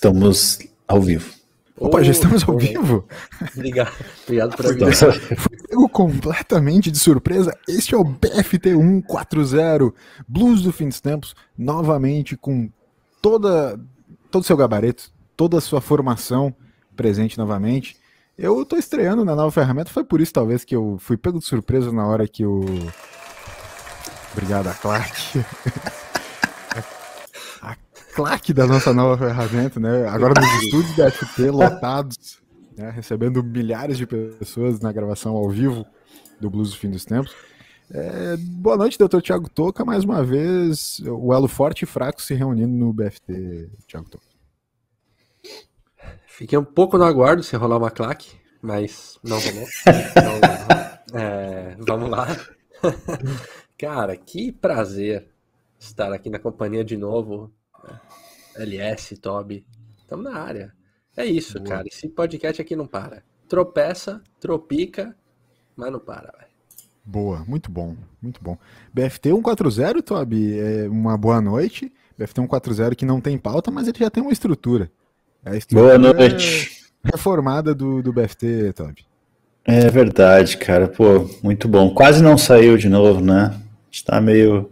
Estamos ao vivo. Opa, já estamos ao vivo? Obrigado, obrigado por Então, avisar. Fui pego completamente de surpresa. Este é o BFT 140 Blues do Fim dos Tempos, novamente com toda todo o seu gabarito, toda a sua formação presente novamente. Eu tô estreando na nova ferramenta, foi por isso talvez que eu fui pego de surpresa na hora que o Obrigado, a Clark. Clark da nossa nova ferramenta, né? Agora nos estúdios da FT lotados, né? recebendo milhares de pessoas na gravação ao vivo do Blues do Fim dos Tempos. É, boa noite, doutor Tiago Toca. Mais uma vez, o elo forte e fraco se reunindo no BFT, Tiago Toca. Fiquei um pouco no aguardo se rolar uma claque, mas não rolou. Então, é, vamos lá. Cara, que prazer estar aqui na companhia de novo. LS, Toby, estamos na área. É isso, Boa. cara. Esse podcast aqui não para. Tropeça, tropica, mas não para, velho. Boa, muito bom, muito bom. BFT 140, Toby, é uma boa noite. BFT 140 que não tem pauta, mas ele já tem uma estrutura. É a estrutura Boa noite. reformada do, do BFT, Toby. É verdade, cara. Pô, muito bom. Quase não saiu de novo, né? Está meio,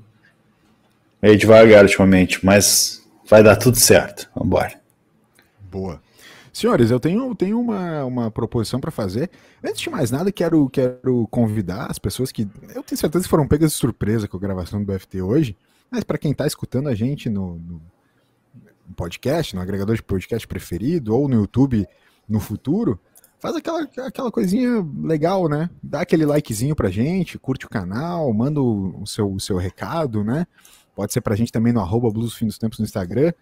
meio devagar ultimamente, mas vai dar tudo certo. Vambora. Boa. Senhores, eu tenho, tenho uma, uma proposição para fazer. Antes de mais nada, quero, quero convidar as pessoas que. Eu tenho certeza que foram pegas de surpresa com a gravação do BFT hoje, mas para quem está escutando a gente no, no- podcast, no agregador de podcast preferido, ou no YouTube no futuro, faz aquela, aquela coisinha legal, né? Dá aquele likezinho pra gente, curte o canal, manda o seu, o seu recado, né? Pode ser pra gente também no arroba Blues Fim dos Tempos no Instagram.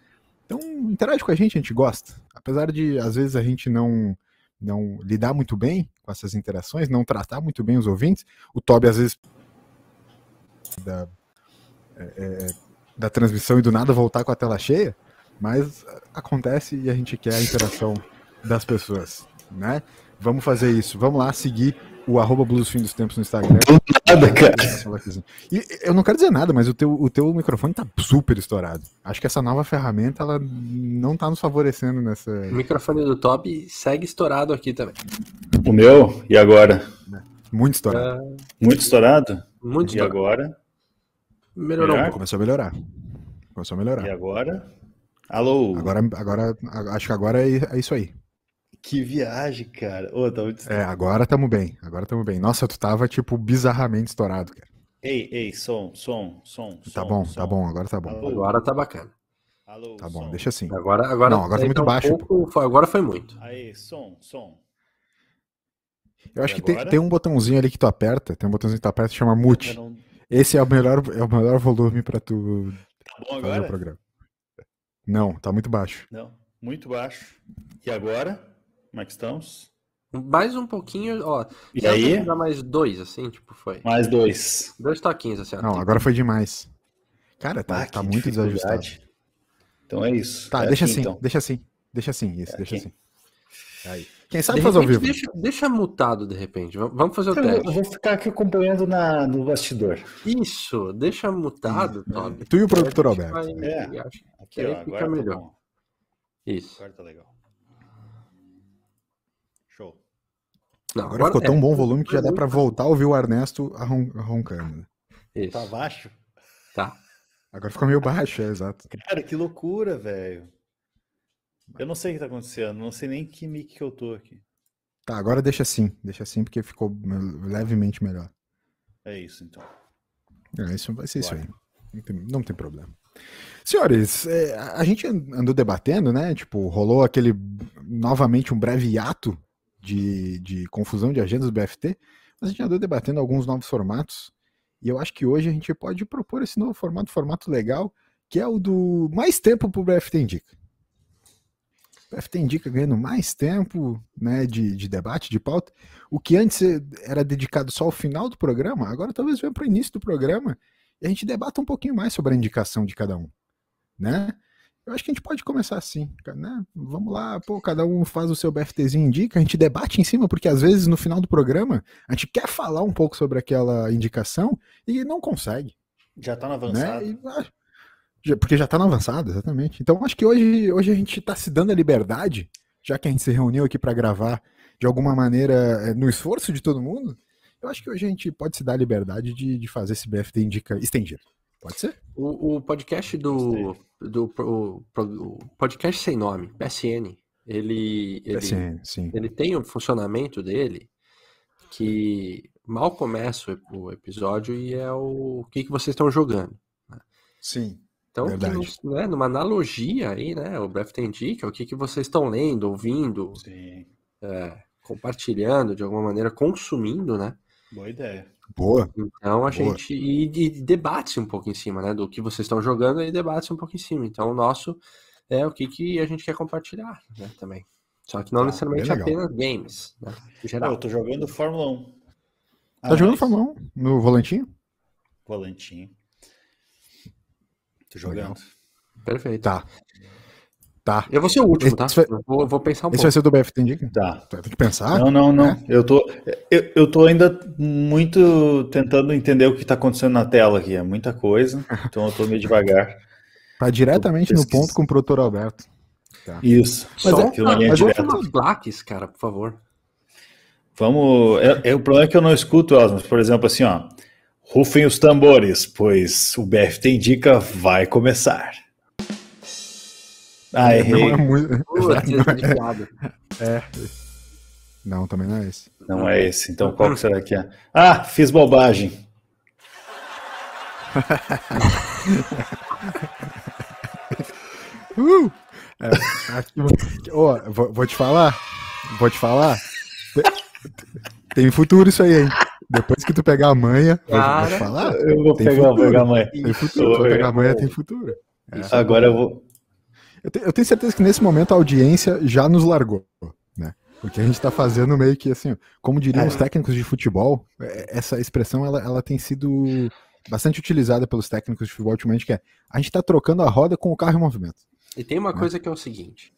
Então, interage com a gente, a gente gosta. Apesar de, às vezes, a gente não, não lidar muito bem com essas interações, não tratar muito bem os ouvintes, o Toby, às vezes, da, é, é, da transmissão e do nada voltar com a tela cheia, mas acontece e a gente quer a interação das pessoas, né? Vamos fazer isso. Vamos lá seguir o arroba Blues Fim dos Tempos no Instagram. Nada, cara. E eu não quero dizer nada, mas o teu, o teu microfone tá super estourado. Acho que essa nova ferramenta, ela não tá nos favorecendo nessa... O microfone do Toby segue estourado aqui também. O meu, e agora? Muito estourado. Ah, Muito estourado? muito E estourado. agora? Melhorou Melhor? Começou a melhorar. Começou a melhorar. E agora? Alô? Agora, agora, acho que agora é, é isso aí. Que viagem, cara. Ô, tá muito... É, agora tamo bem. Agora tamo bem. Nossa, tu tava, tipo, bizarramente estourado, cara. Ei, ei, som, som, som. Tá som, bom, som. tá bom, agora tá bom. Alô? Agora tá bacana. Alô, Tá bom, som. deixa assim. Agora, agora, Não, agora tá muito um baixo. pouco- foi- agora foi muito. Aí, som, som. Eu acho E que tem, agora? tem um botãozinho ali que tu aperta, tem um botãozinho que tu aperta que chama mute. Não- Esse é o melhor, é o melhor volume pra tu Tá bom fazer o agora? programa. Não, tá muito baixo. Não, muito baixo. E agora? Como é que estamos? Mais um pouquinho, ó. E aí? Mais dois, assim, tipo, foi. Mais dois. Dois toquinhos, assim. ó. Não, agora foi demais. Cara, tá, Ah, tá muito desajustado. Então é isso. Tá, É deixa aqui, assim, então. deixa assim, deixa assim, isso, É deixa aqui. assim. Aí. Quem sabe De faz ao repente, vivo. Deixa, deixa mutado, de repente. Vamos fazer o Eu eu teste. vou ficar aqui acompanhando na, no bastidor. Isso, deixa mutado, Toby. Tu e o produtor Alberto. vai- É. Aqui, aí ó. fica tá melhor. bom. Isso. Agora tá legal. Não, Agora ficou é, tão bom o volume que já dá pra voltar a ouvir o Ernesto arron- roncando. né? Isso, Tá baixo? tá. Agora ficou meio baixo, é exato. Cara, que loucura, velho. Eu não sei o que tá acontecendo. Não sei nem que mic que eu tô aqui. Tá, agora deixa assim, deixa assim porque ficou me- levemente melhor. É isso, então. É, isso vai ser isso aí. Não tem, não tem problema. Senhores, é, a a gente andou debatendo, né? Tipo, rolou aquele novamente um breve hiato de, de confusão de agendas do BFT, mas a gente andou debatendo alguns novos formatos. E eu acho que hoje a gente pode propor esse novo formato, formato legal, que é o do mais tempo pro BFT Indica. O BFT Indica ganhando mais tempo né, de, de debate, de pauta. O que antes era dedicado só ao final do programa, agora talvez venha para o início do programa e a gente debata um pouquinho mais sobre a indicação de cada um, né? Eu acho que a gente pode começar assim, né? Vamos lá, pô, cada um faz o seu BFTzinho indica, a gente debate em cima, porque às vezes no final do programa a gente quer falar um pouco sobre aquela indicação e não consegue, Já tá no né? avançado. E, ah, Porque já tá no avançado, exatamente. Então acho que hoje, hoje a gente tá se dando a liberdade, já que a gente se reuniu aqui para gravar de alguma maneira eh, no esforço de todo mundo, eu acho que hoje a gente pode se dar a liberdade de, de fazer esse BFT indica estendido. Pode ser? O, o podcast do, do o, o podcast sem nome, PSN, ele, ele, PSN, sim. ele tem um funcionamento dele que mal começa o episódio e é o, o que, que vocês estão jogando. Sim. Então, que né, numa analogia aí, né? O BFT indica o que, que vocês estão lendo, ouvindo, é, compartilhando de alguma maneira, consumindo, né? Boa ideia. Boa. Então a Boa. gente. E, e debate um pouco em cima, né? Do que vocês estão jogando e debate um pouco em cima. Então o nosso é o que, que a gente quer compartilhar, né? Também. Só que não Tá, necessariamente legal. apenas games, né? Em Pô, eu geral. tô jogando Fórmula 1. Tá jogando mas- Fórmula 1 no volantinho? Volantinho. Tô Legal. jogando. Perfeito. Tá. Tá. Eu vou ser o último, tá? Esse vai- vou, vou pensar um Esse pouco. vai ser do BFT indica? Tá. Tem que pensar. Não, não, não. É? Eu tô, eu, eu tô ainda muito tentando entender o que tá acontecendo na tela aqui. É muita coisa. Então eu tô meio devagar. Tá diretamente no ponto com o produtor Alberto. Tá. Isso. Só Só é- linha mas direta. umas plaques, cara, por favor. Vamos. É, é- o problema é que eu não escuto elas, mas, por exemplo, assim, ó. Rufem os tambores, pois o BFT indica vai começar. Ah, Não errei. é muito. De piada. Não, também não é esse. Não é esse. Então qual que será que é? Ah, fiz bobagem. Uh! É, aqui- Ô, vou, vou te falar. Vou te falar. Tem- Tem futuro isso aí, hein? Depois que tu pegar a manha, vou, vou te Cara. falar. Eu vou pegar, futuro. pegar a mãe. Tem Eu futuro. vou Se tu pegar a manha, tem manha. futuro. Agora eu vou. Eu, te- eu tenho certeza que nesse momento a audiência já nos largou, né? Porque a gente tá fazendo meio que assim, como diriam É. os técnicos de futebol, é, essa expressão ela, ela tem sido bastante utilizada pelos técnicos de futebol ultimamente, que é a gente tá trocando a roda com o carro em movimento. E tem uma Né? coisa que é o seguinte: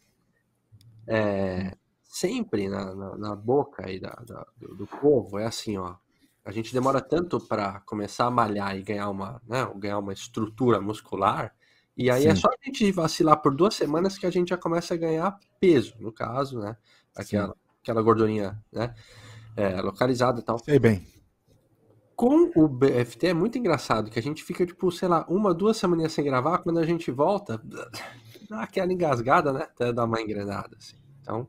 é, sempre na, na, na boca aí da, da- do, do povo é assim, ó. A gente demora tanto para começar a malhar e ganhar uma, né, ganhar uma estrutura muscular, e aí é Sim. só a gente vacilar por duas semanas que a gente já começa a ganhar peso, no caso, né? Aquela, aquela gordurinha, né? é, localizada e tal. Sei bem. Com o BFT é muito engraçado que a gente fica, tipo, sei lá, uma, duas semaninhas sem gravar, quando a gente volta, dá aquela engasgada, né? Até dar uma engrenada, assim. Então,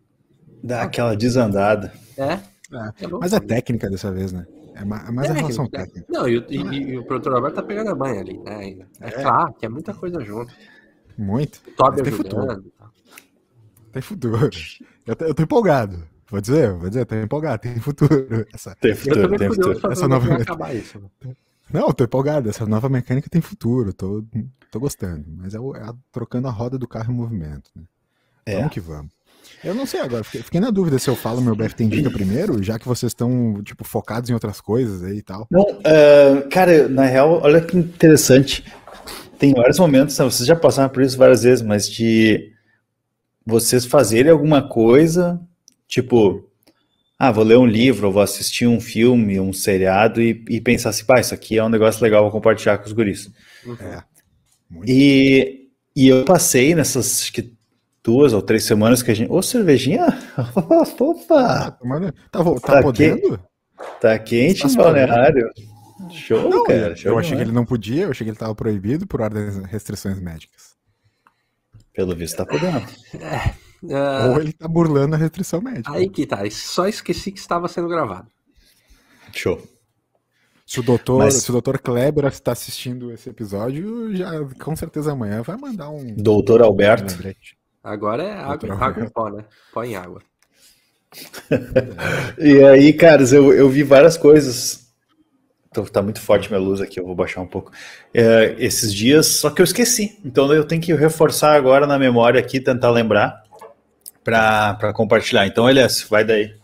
Dá aquela desandada. é. É, é louco, Mas é né? técnica dessa vez, né? É é mais a relação Técnica, técnica. Não, e, o- e- e o produtor Alberto tá pegando a banha ali, né? Ainda. É, É. claro que é muita coisa junto. Muito. Toby tem futuro. Tem futuro. Eu tô, eu tô empolgado. Vou dizer, vou dizer, tô empolgado, tem futuro. Essa... Tem Eu futuro, tem futuro. pra Essa é nova- acabar isso. né? Não, eu tô empolgado. Essa nova mecânica tem futuro. Tô, tô gostando. Mas é, o- é a- trocando a roda do carro em movimento. Né? É. Vamos que vamos. Eu não sei agora. Fiquei, fiquei na dúvida se eu falo meu BFT Indica primeiro, já que vocês estão, tipo, focados em outras coisas aí e tal. Não, ah, cara, na real, olha que interessante. Tem vários momentos, né, vocês já passaram por isso várias vezes, mas de vocês fazerem alguma coisa, tipo, ah, vou ler um livro, ou vou assistir um filme, um seriado e, e pensar assim, pá, isso aqui é um negócio legal, vou compartilhar com os guris. É. E, e eu passei nessas, acho que duas ou três semanas que a gente. Ô, cervejinha! Opa! Tá, vo- tá Tá podendo? Tá quente Tá em se balneário. Show, Não, cara. eu, show eu achei que ele não podia, eu achei que ele tava proibido por ordens restrições médicas. Pelo visto, tá podendo. Ah, Ou ele tá burlando a restrição médica. aí que tá. Só esqueci que estava sendo gravado. Show. Se o doutor, Mas- se o doutor Kleber está assistindo esse episódio, já com certeza amanhã vai mandar um Doutor Alberto. lembrete. Agora é água, Doutor água em pó, né? Pó em água. E aí, caras, eu, eu vi várias coisas. Então, tá muito forte minha luz aqui, eu vou baixar um pouco. É, esses dias, só que eu esqueci. Então eu tenho que reforçar agora na memória aqui, tentar lembrar para compartilhar. Então, Elias, vai daí.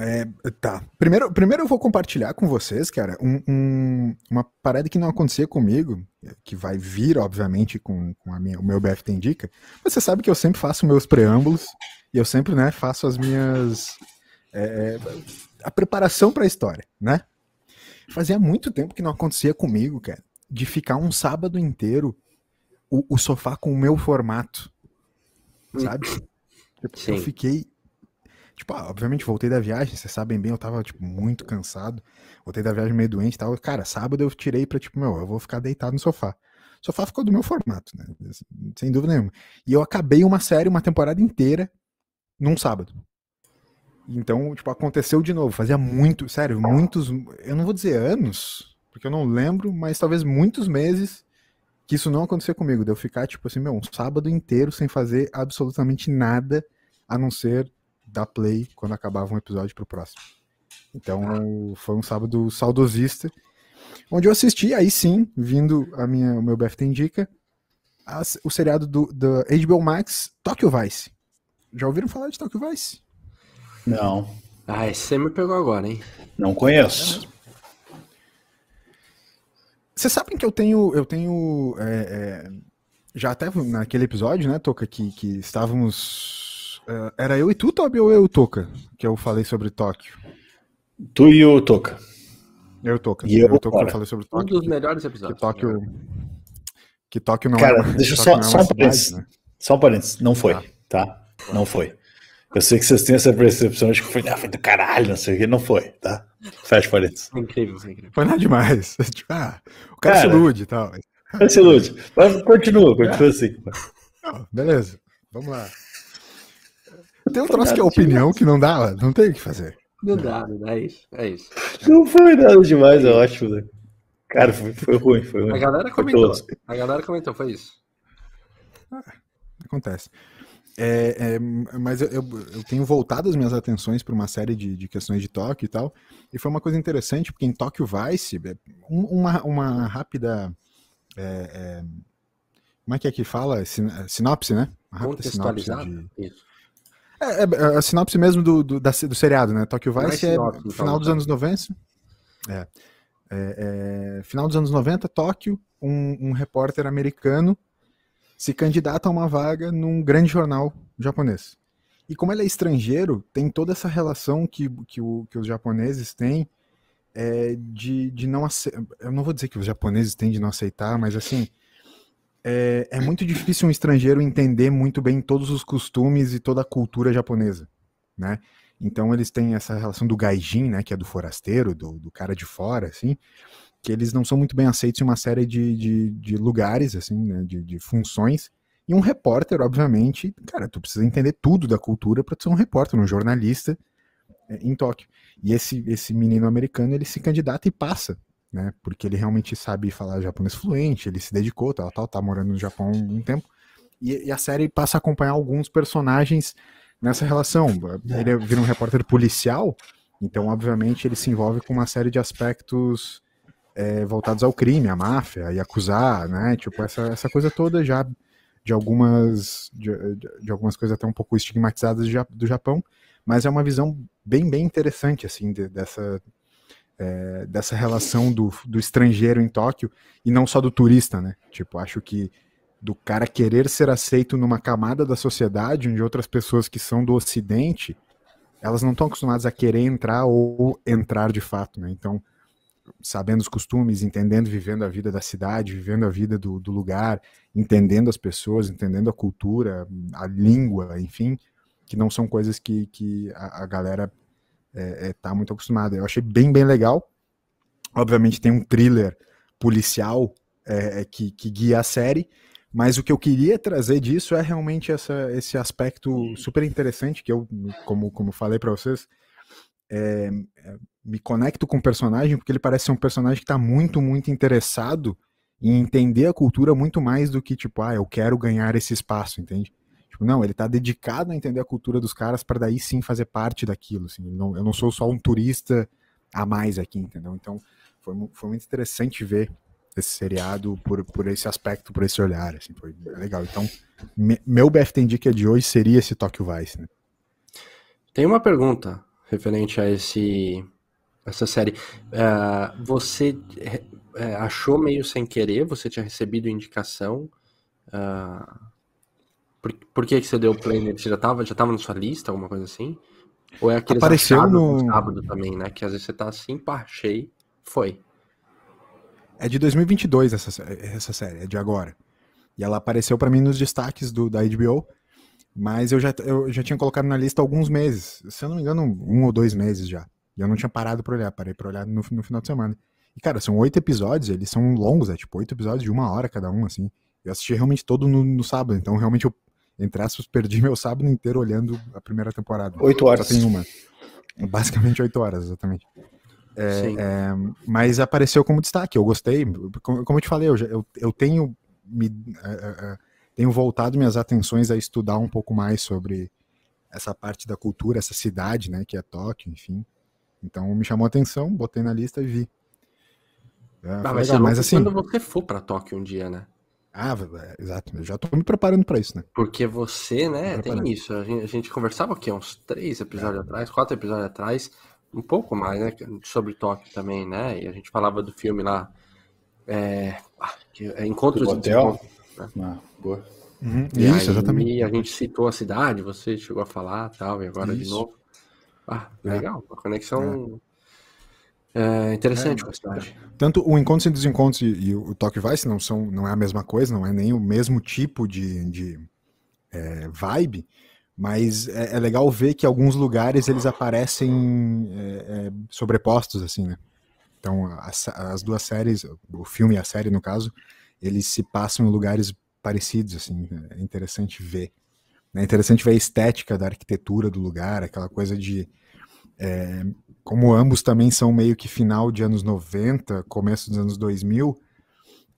É, tá. Primeiro, primeiro eu vou compartilhar com vocês, cara, um- um- uma parada que não acontecia comigo, que vai vir, obviamente, com, com a minha, o meu BFT Indica. Você sabe que eu sempre faço meus preâmbulos e eu sempre, né, faço as minhas. é, a preparação para a história, né? Fazia muito tempo que não acontecia comigo, cara, de ficar um sábado inteiro o, o sofá com o meu formato, sabe? Tipo, eu fiquei. Tipo, ah, obviamente voltei da viagem, vocês sabem bem, eu tava, tipo, muito cansado. Voltei da viagem meio doente e tal. Cara, sábado eu tirei pra, tipo, meu, eu vou ficar deitado no sofá. O sofá ficou do meu formato, né? Sem dúvida nenhuma. E eu acabei uma série, uma temporada inteira, num sábado. Então, tipo, aconteceu de novo. Fazia muito, sério, muitos. Eu não vou dizer anos, porque eu não lembro, mas talvez muitos meses que isso não aconteceu comigo. De eu ficar, tipo assim, meu, um sábado inteiro sem fazer absolutamente nada a não ser dar play quando acabava um episódio pro próximo. Então, foi um sábado saudosista, onde eu assisti, aí sim, vindo a minha, o meu BFT Indica, as- o seriado do, do HBO Max, Tokyo Vice. Já ouviram falar de Tokyo Vice? Não, Ah, esse você me pegou agora, hein? não conheço. Vocês sabem que eu tenho. Eu tenho. é, é, já até naquele episódio, né, Toca, que, que estávamos. É, era eu e tu, Toby, ou eu e o Toca? Que eu falei sobre Tóquio. Tu e o Toca. Eu e o Toca. E eu, e o Toca que eu cara. falei sobre Um Tóquio. dos que- melhores Que episódios. Tóquio. Que Tóquio não Cara, é. uma- deixa eu Tóquio só, não é só um parênteses. né? Só um parênteses. Não foi, tá? Não foi. Eu sei que vocês têm essa percepção de que foi, ah, foi do caralho, não sei o que. Não foi, tá? Fecha parênteses. Foi incrível, foi incrível. Foi nada demais. Tipo, ah, o cara, Cara. se ilude e tal. Não se ilude. Mas continua, continua assim. Não, beleza, vamos lá. Tem um troço que é opinião que não dá, não tem o que fazer. Não dá, não dá, é isso. É isso. Não foi nada demais, é ótimo, né? Cara, foi, foi ruim, foi ruim. A galera comentou. A galera comentou, foi isso. Acontece. É, é, mas eu, eu, eu tenho voltado as minhas atenções para uma série de, de questões de Tóquio e tal. E foi uma coisa interessante, porque em Tóquio Vice, é, um- uma, uma rápida. é, é, como é que é que fala? Sin- Sinopse, né? Uma rápida sinopse de- Isso. É, é, a sinopse mesmo do, do, da- do seriado, né? Tokyo Vice é sinopse, então, final dos tá. anos 90. É, É, é, final dos anos 90, Tóquio, um, um repórter americano se candidata a uma vaga num grande jornal japonês. E como ele é estrangeiro, tem toda essa relação que, que, o- que os japoneses têm é, de, de não aceitar. Eu não vou dizer que os japoneses têm de não aceitar, mas assim. É, é muito difícil um estrangeiro entender muito bem todos os costumes e toda a cultura japonesa, né? Então eles têm essa relação do gaijin, né, que é do forasteiro, do, do cara de fora, assim, que eles não são muito bem aceitos em uma série de, de, de lugares, assim, né, de, de funções. E um repórter, obviamente, cara, tu precisa entender tudo da cultura para ser um repórter, um jornalista é, em Tóquio. E esse, esse menino americano, ele se candidata e passa, né, porque ele realmente sabe falar japonês fluente, ele se dedicou, tal, tal, tá morando no Japão há um tempo. E, e a série passa a acompanhar alguns personagens nessa relação. Ele vira um repórter policial, então, obviamente, ele se envolve com uma série de aspectos é, voltados ao crime, à máfia, e acusar, né? Tipo, essa, essa coisa toda já de algumas, de, de- algumas coisas até um pouco estigmatizadas do Japão, mas é uma visão bem, bem interessante, assim, de- dessa, é, dessa relação do, do estrangeiro em Tóquio, e não só do turista, né? Tipo, acho que do cara querer ser aceito numa camada da sociedade onde outras pessoas que são do ocidente, elas não estão acostumadas a querer entrar ou entrar de fato, né? Então, sabendo os costumes, entendendo, vivendo a vida da cidade, vivendo a vida do, do lugar, entendendo as pessoas, entendendo a cultura, a língua, enfim, que não são coisas que, que a, a galera é, é, tá muito acostumada. Eu achei bem, bem legal. Obviamente tem um thriller policial é, é, que, que guia a série, mas o que eu queria trazer disso é realmente essa, esse aspecto super interessante que eu, como, como falei para vocês, é, é, me conecto com o personagem porque ele parece ser um personagem que está muito, muito interessado em entender a cultura muito mais do que tipo, ah, eu quero ganhar esse espaço, entende? Tipo, não, ele está dedicado a entender a cultura dos caras para daí sim fazer parte daquilo, assim. Não, eu não sou só um turista a mais aqui, entendeu? Então foi, foi muito interessante ver esse seriado por, por esse aspecto, por esse olhar, assim, foi legal. Então, me- meu BFT Dica de hoje seria esse Tokyo Vice, né? Tem uma pergunta referente a esse essa série. Ah, você eh, achou meio sem querer? Você tinha recebido indicação? Ah, por, por que que você deu play nele? Você já estava já tava na sua lista, alguma coisa assim? Ou é aqueles Apareceu no- sábado também, né? Que às vezes você tá assim, pá, achei, foi. É de 2022 essa, essa série, é de agora. E ela apareceu para mim nos destaques do, da HBO, mas eu já, eu já tinha colocado na lista alguns meses, se eu não me engano, um ou dois meses já. E eu não tinha parado pra olhar, parei pra olhar no, no final de semana. E, cara, são oito episódios, eles são longos, é tipo oito episódios de uma hora cada um, assim. Eu assisti realmente todo no, no sábado, então realmente eu, entre aspas, perdi meu sábado inteiro olhando a primeira temporada. Oito horas. Só tem uma. Basicamente oito horas, exatamente. É, é, mas apareceu como destaque, eu gostei. Como, como eu te falei, eu, eu, eu tenho, me, é, é, é, tenho voltado minhas atenções a estudar um pouco mais sobre essa parte da cultura, essa cidade, né, que é Tóquio, enfim. Então me chamou a atenção, botei na lista e vi. É, ah, mas, legal, mas assim, quando você for para Tóquio um dia, né? Ah, exato. Eu já tô me preparando para isso, né? Porque você, né, tem isso. A gente, a gente, conversava aqui uns três episódios é. atrás, quatro episódios atrás, um pouco mais, né? Sobre Tóquio também, né? E a gente falava do filme lá. É, ah, é Encontros do Hotel. Né? Ah, boa. Uhum, isso, aí, exatamente. E a gente citou a cidade, você chegou a falar tal, e agora isso. de novo. Ah, é. legal, uma conexão é. Interessante é, com a cidade. Tanto o Encontros e Desencontros e, e o Tokyo Vice não, são, não é a mesma coisa, não é nem o mesmo tipo de, de é, vibe, mas é, é, legal ver que alguns lugares eles aparecem é, é, sobrepostos, assim, né? Então, as, as, duas séries, o filme e a série, no caso, eles se passam em lugares parecidos, assim, é interessante ver. É interessante ver a estética da arquitetura do lugar, aquela coisa de... É, como ambos também são meio que final de anos 90, começo dos anos 2000,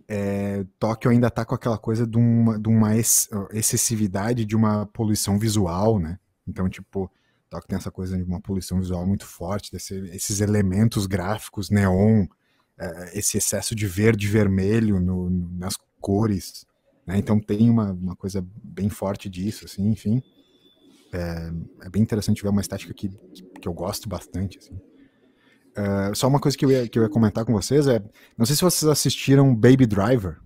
é, Tóquio ainda está com aquela coisa de uma, de uma excessividade de uma poluição visual, né? Então, tipo, Tóquio tem essa coisa de uma poluição visual muito forte, desse, esses elementos gráficos, neon, é, esse excesso de verde e vermelho no, nas cores, né? Então tem uma, uma coisa bem forte disso, assim, enfim. É, é bem interessante ver uma estética que, que eu gosto bastante, assim. Uh, só uma coisa que eu, ia, que eu ia comentar com vocês é. Não sei se vocês assistiram Baby Driver.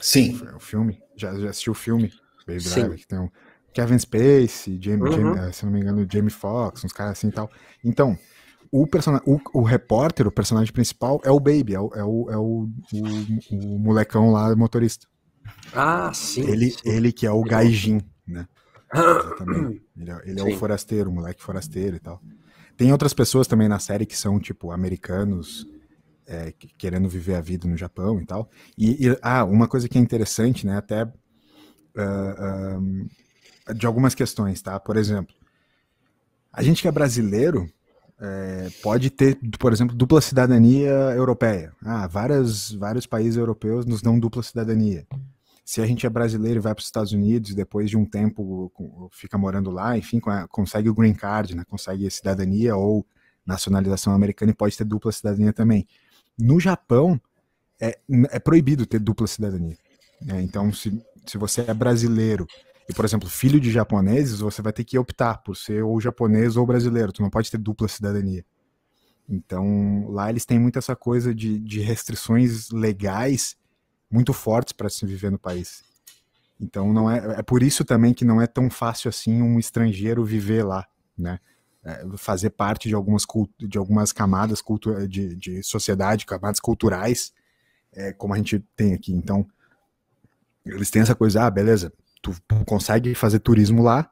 Sim. O, filme. Já, já assistiu o filme? Baby Sim. Driver, que tem um Kevin Spacey, Jamie, uhum. Jamie, se não me engano, Jamie Foxx, uns caras assim e tal. Então, o, person... O, o, repórter, o personagem principal, é o Baby, é o, é o, é o, o, o molecão lá, motorista. Ah, sim. Ele, sim. ele que é o Gaijin, né? Ele, é, ele é o forasteiro, o moleque forasteiro e tal. Tem outras pessoas também na série que são, tipo, americanos é, querendo viver a vida no Japão e tal. E, e ah, uma coisa que é interessante, né, até uh, uh, de algumas questões, tá? Por exemplo, a gente que é brasileiro é, pode ter, por exemplo, dupla cidadania europeia. Ah, várias, vários países europeus nos dão dupla cidadania se a gente é brasileiro e vai para os Estados Unidos depois de um tempo fica morando lá, enfim, consegue o green card, né, consegue cidadania ou nacionalização americana e pode ter dupla cidadania também. No Japão, é, é proibido ter dupla cidadania. Né? Então, se, se você é brasileiro e, por exemplo, filho de japoneses, você vai ter que optar por ser ou japonês ou brasileiro, tu não pode ter dupla cidadania. Então, lá eles têm muito essa coisa de, de restrições legais muito fortes para se viver no país. Então não é, é por isso também que não é tão fácil assim um estrangeiro viver lá, né? É, fazer parte de algumas de algumas camadas de, de sociedade, camadas culturais, é, como a gente tem aqui. Então eles têm essa coisa, ah, beleza, tu consegue fazer turismo lá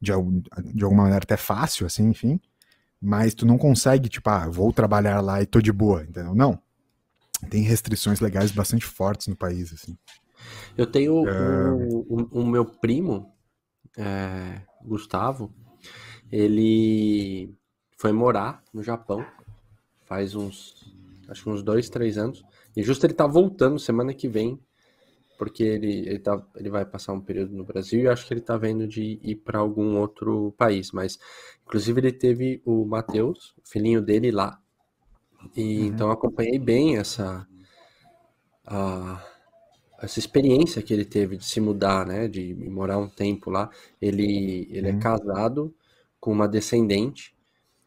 de, de alguma maneira até fácil, assim, enfim, mas tu não consegue, tipo, ah, vou trabalhar lá e tô de boa, entendeu? Não, tem restrições legais bastante fortes no país, assim. Eu tenho é... o, o, o, meu primo, é, Gustavo, ele foi morar no Japão faz uns, acho que uns dois, três anos, e justo ele tá voltando semana que vem, porque ele, ele, tá, ele vai passar um período no Brasil e acho que ele tá vendo de ir para algum outro país, mas inclusive ele teve o Matheus, filhinho dele lá, e, uhum. Então acompanhei bem essa, a, essa experiência que ele teve de se mudar, né, de morar um tempo lá. Ele, ele é uhum. é casado com uma descendente,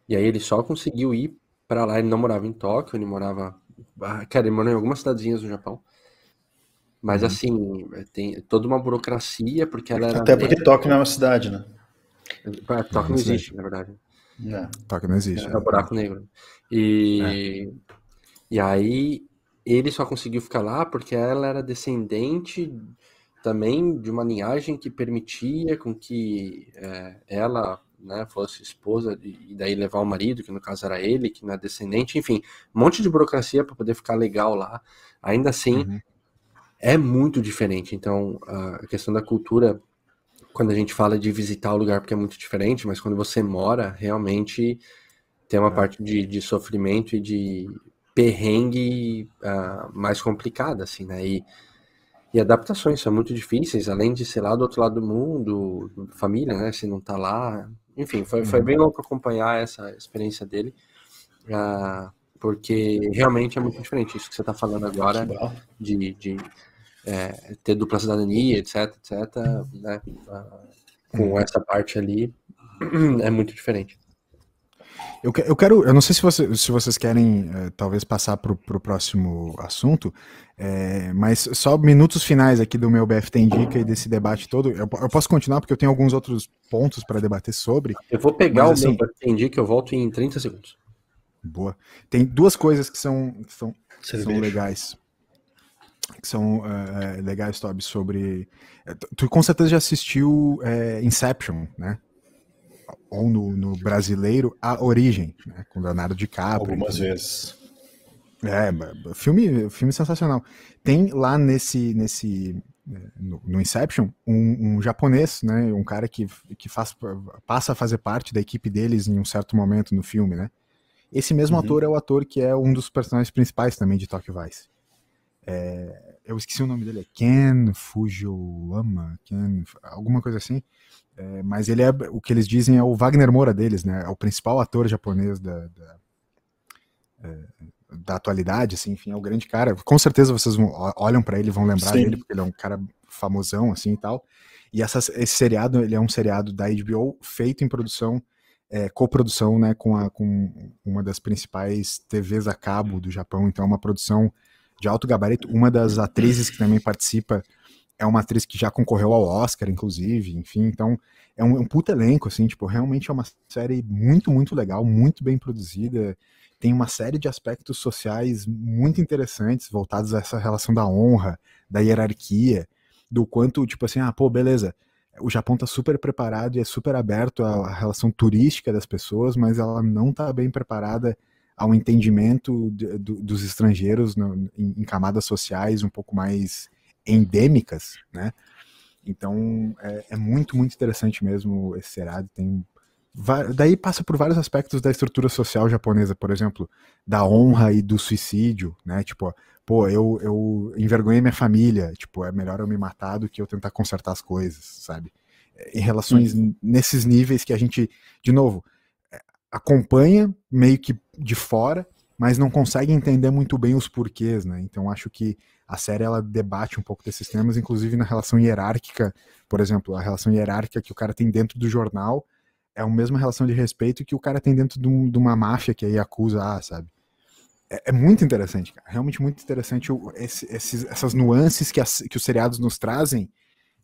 e aí ele só conseguiu ir para lá. Ele não morava em Tóquio, ele morava. Ah, cara, ele morou em algumas cidadezinhas no Japão. Mas uhum. assim, tem toda uma burocracia, porque ela Até porque Tóquio não é uma cidade, né? Tóquio não, não existe, na verdade. Não. Tóquio não existe. É, é o buraco negro. E, é. e aí ele só conseguiu ficar lá porque ela era descendente também de uma linhagem que permitia com que é, ela né, fosse esposa e daí levar o marido, que no caso era ele, que não é descendente, enfim, um monte de burocracia para poder ficar legal lá. Ainda assim, uhum. é muito diferente. Então, a questão da cultura, quando a gente fala de visitar o lugar porque é muito diferente, mas quando você mora, realmente tem uma é. parte de, de sofrimento e de perrengue uh, mais complicada, assim, né? E, e adaptações são muito difíceis, além de ser lá do outro lado do mundo, família, né? Se não tá lá. Enfim, foi, foi uhum. bem louco acompanhar essa experiência dele, uh, porque realmente é muito diferente. Isso que você tá falando agora, de, de é, ter dupla cidadania, etc, etc, né? Com uhum. essa parte ali, é muito diferente. Eu, eu quero, eu não sei se, você, se vocês querem é, talvez passar para o próximo assunto, é, mas só minutos finais aqui do meu BFT Indica e desse debate todo. Eu, eu posso continuar porque eu tenho alguns outros pontos para debater sobre. Eu vou pegar mas, o assim, meu BFT Indica e eu volto em 30 segundos. Boa. Tem duas coisas que são, são, são legais. Que são uh, legais, Toby, sobre. Tu com certeza já assistiu Inception, né? ou no, no brasileiro, A Origem, né, com Leonardo DiCaprio. Algumas vezes. É, filme, filme sensacional. Tem lá nesse, nesse no, no Inception, um, um, japonês, né, um cara que, que faz, passa a fazer parte da equipe deles em um certo momento no filme, né. Esse mesmo uhum. ator é o ator que é um dos personagens principais também de Tokyo Vice. É, eu esqueci o nome dele, é Ken Fujiyama, Ken, alguma coisa assim. É, mas ele é o que eles dizem é o Wagner Moura deles, né? É o principal ator japonês da, da, é, da atualidade, assim, enfim, é o grande cara. Com certeza vocês vão, olham para ele e vão lembrar Sim. dele, porque ele é um cara famosão, assim e tal. E essa, esse seriado, ele é um seriado da HBO feito em produção, é, coprodução, né, com, a, com uma das principais TVs a cabo do Japão. Então, é uma produção de alto gabarito. Uma das atrizes que também participa é uma atriz que já concorreu ao Oscar, inclusive, enfim, então é um, um puta elenco, assim, tipo, realmente é uma série muito, muito legal, muito bem produzida, tem uma série de aspectos sociais muito interessantes, voltados a essa relação da honra, da hierarquia, do quanto, tipo assim, ah, pô, beleza, o Japão tá super preparado e é super aberto à relação turística das pessoas, mas ela não tá bem preparada ao entendimento de, de, dos estrangeiros no, em, em, camadas sociais um pouco mais endêmicas, né? Então é, é, muito, muito interessante mesmo esse seriado. Tem daí passa por vários aspectos da estrutura social japonesa, por exemplo, da honra e do suicídio, né? Tipo, pô, eu, eu envergonhei minha família, tipo, é melhor eu me matar do que eu tentar consertar as coisas, sabe? Em relações uhum. nesses níveis que a gente, de novo, acompanha meio que de fora, mas não consegue entender muito bem os porquês, né? Então acho que a série ela debate um pouco desses temas, inclusive na relação hierárquica, por exemplo, a relação hierárquica que o cara tem dentro do jornal é a mesma relação de respeito que o cara tem dentro de, um, de uma máfia que aí acusa, ah, sabe? É, é, muito interessante, cara. Realmente muito interessante o, esse, esses, essas nuances que, as, que os seriados nos trazem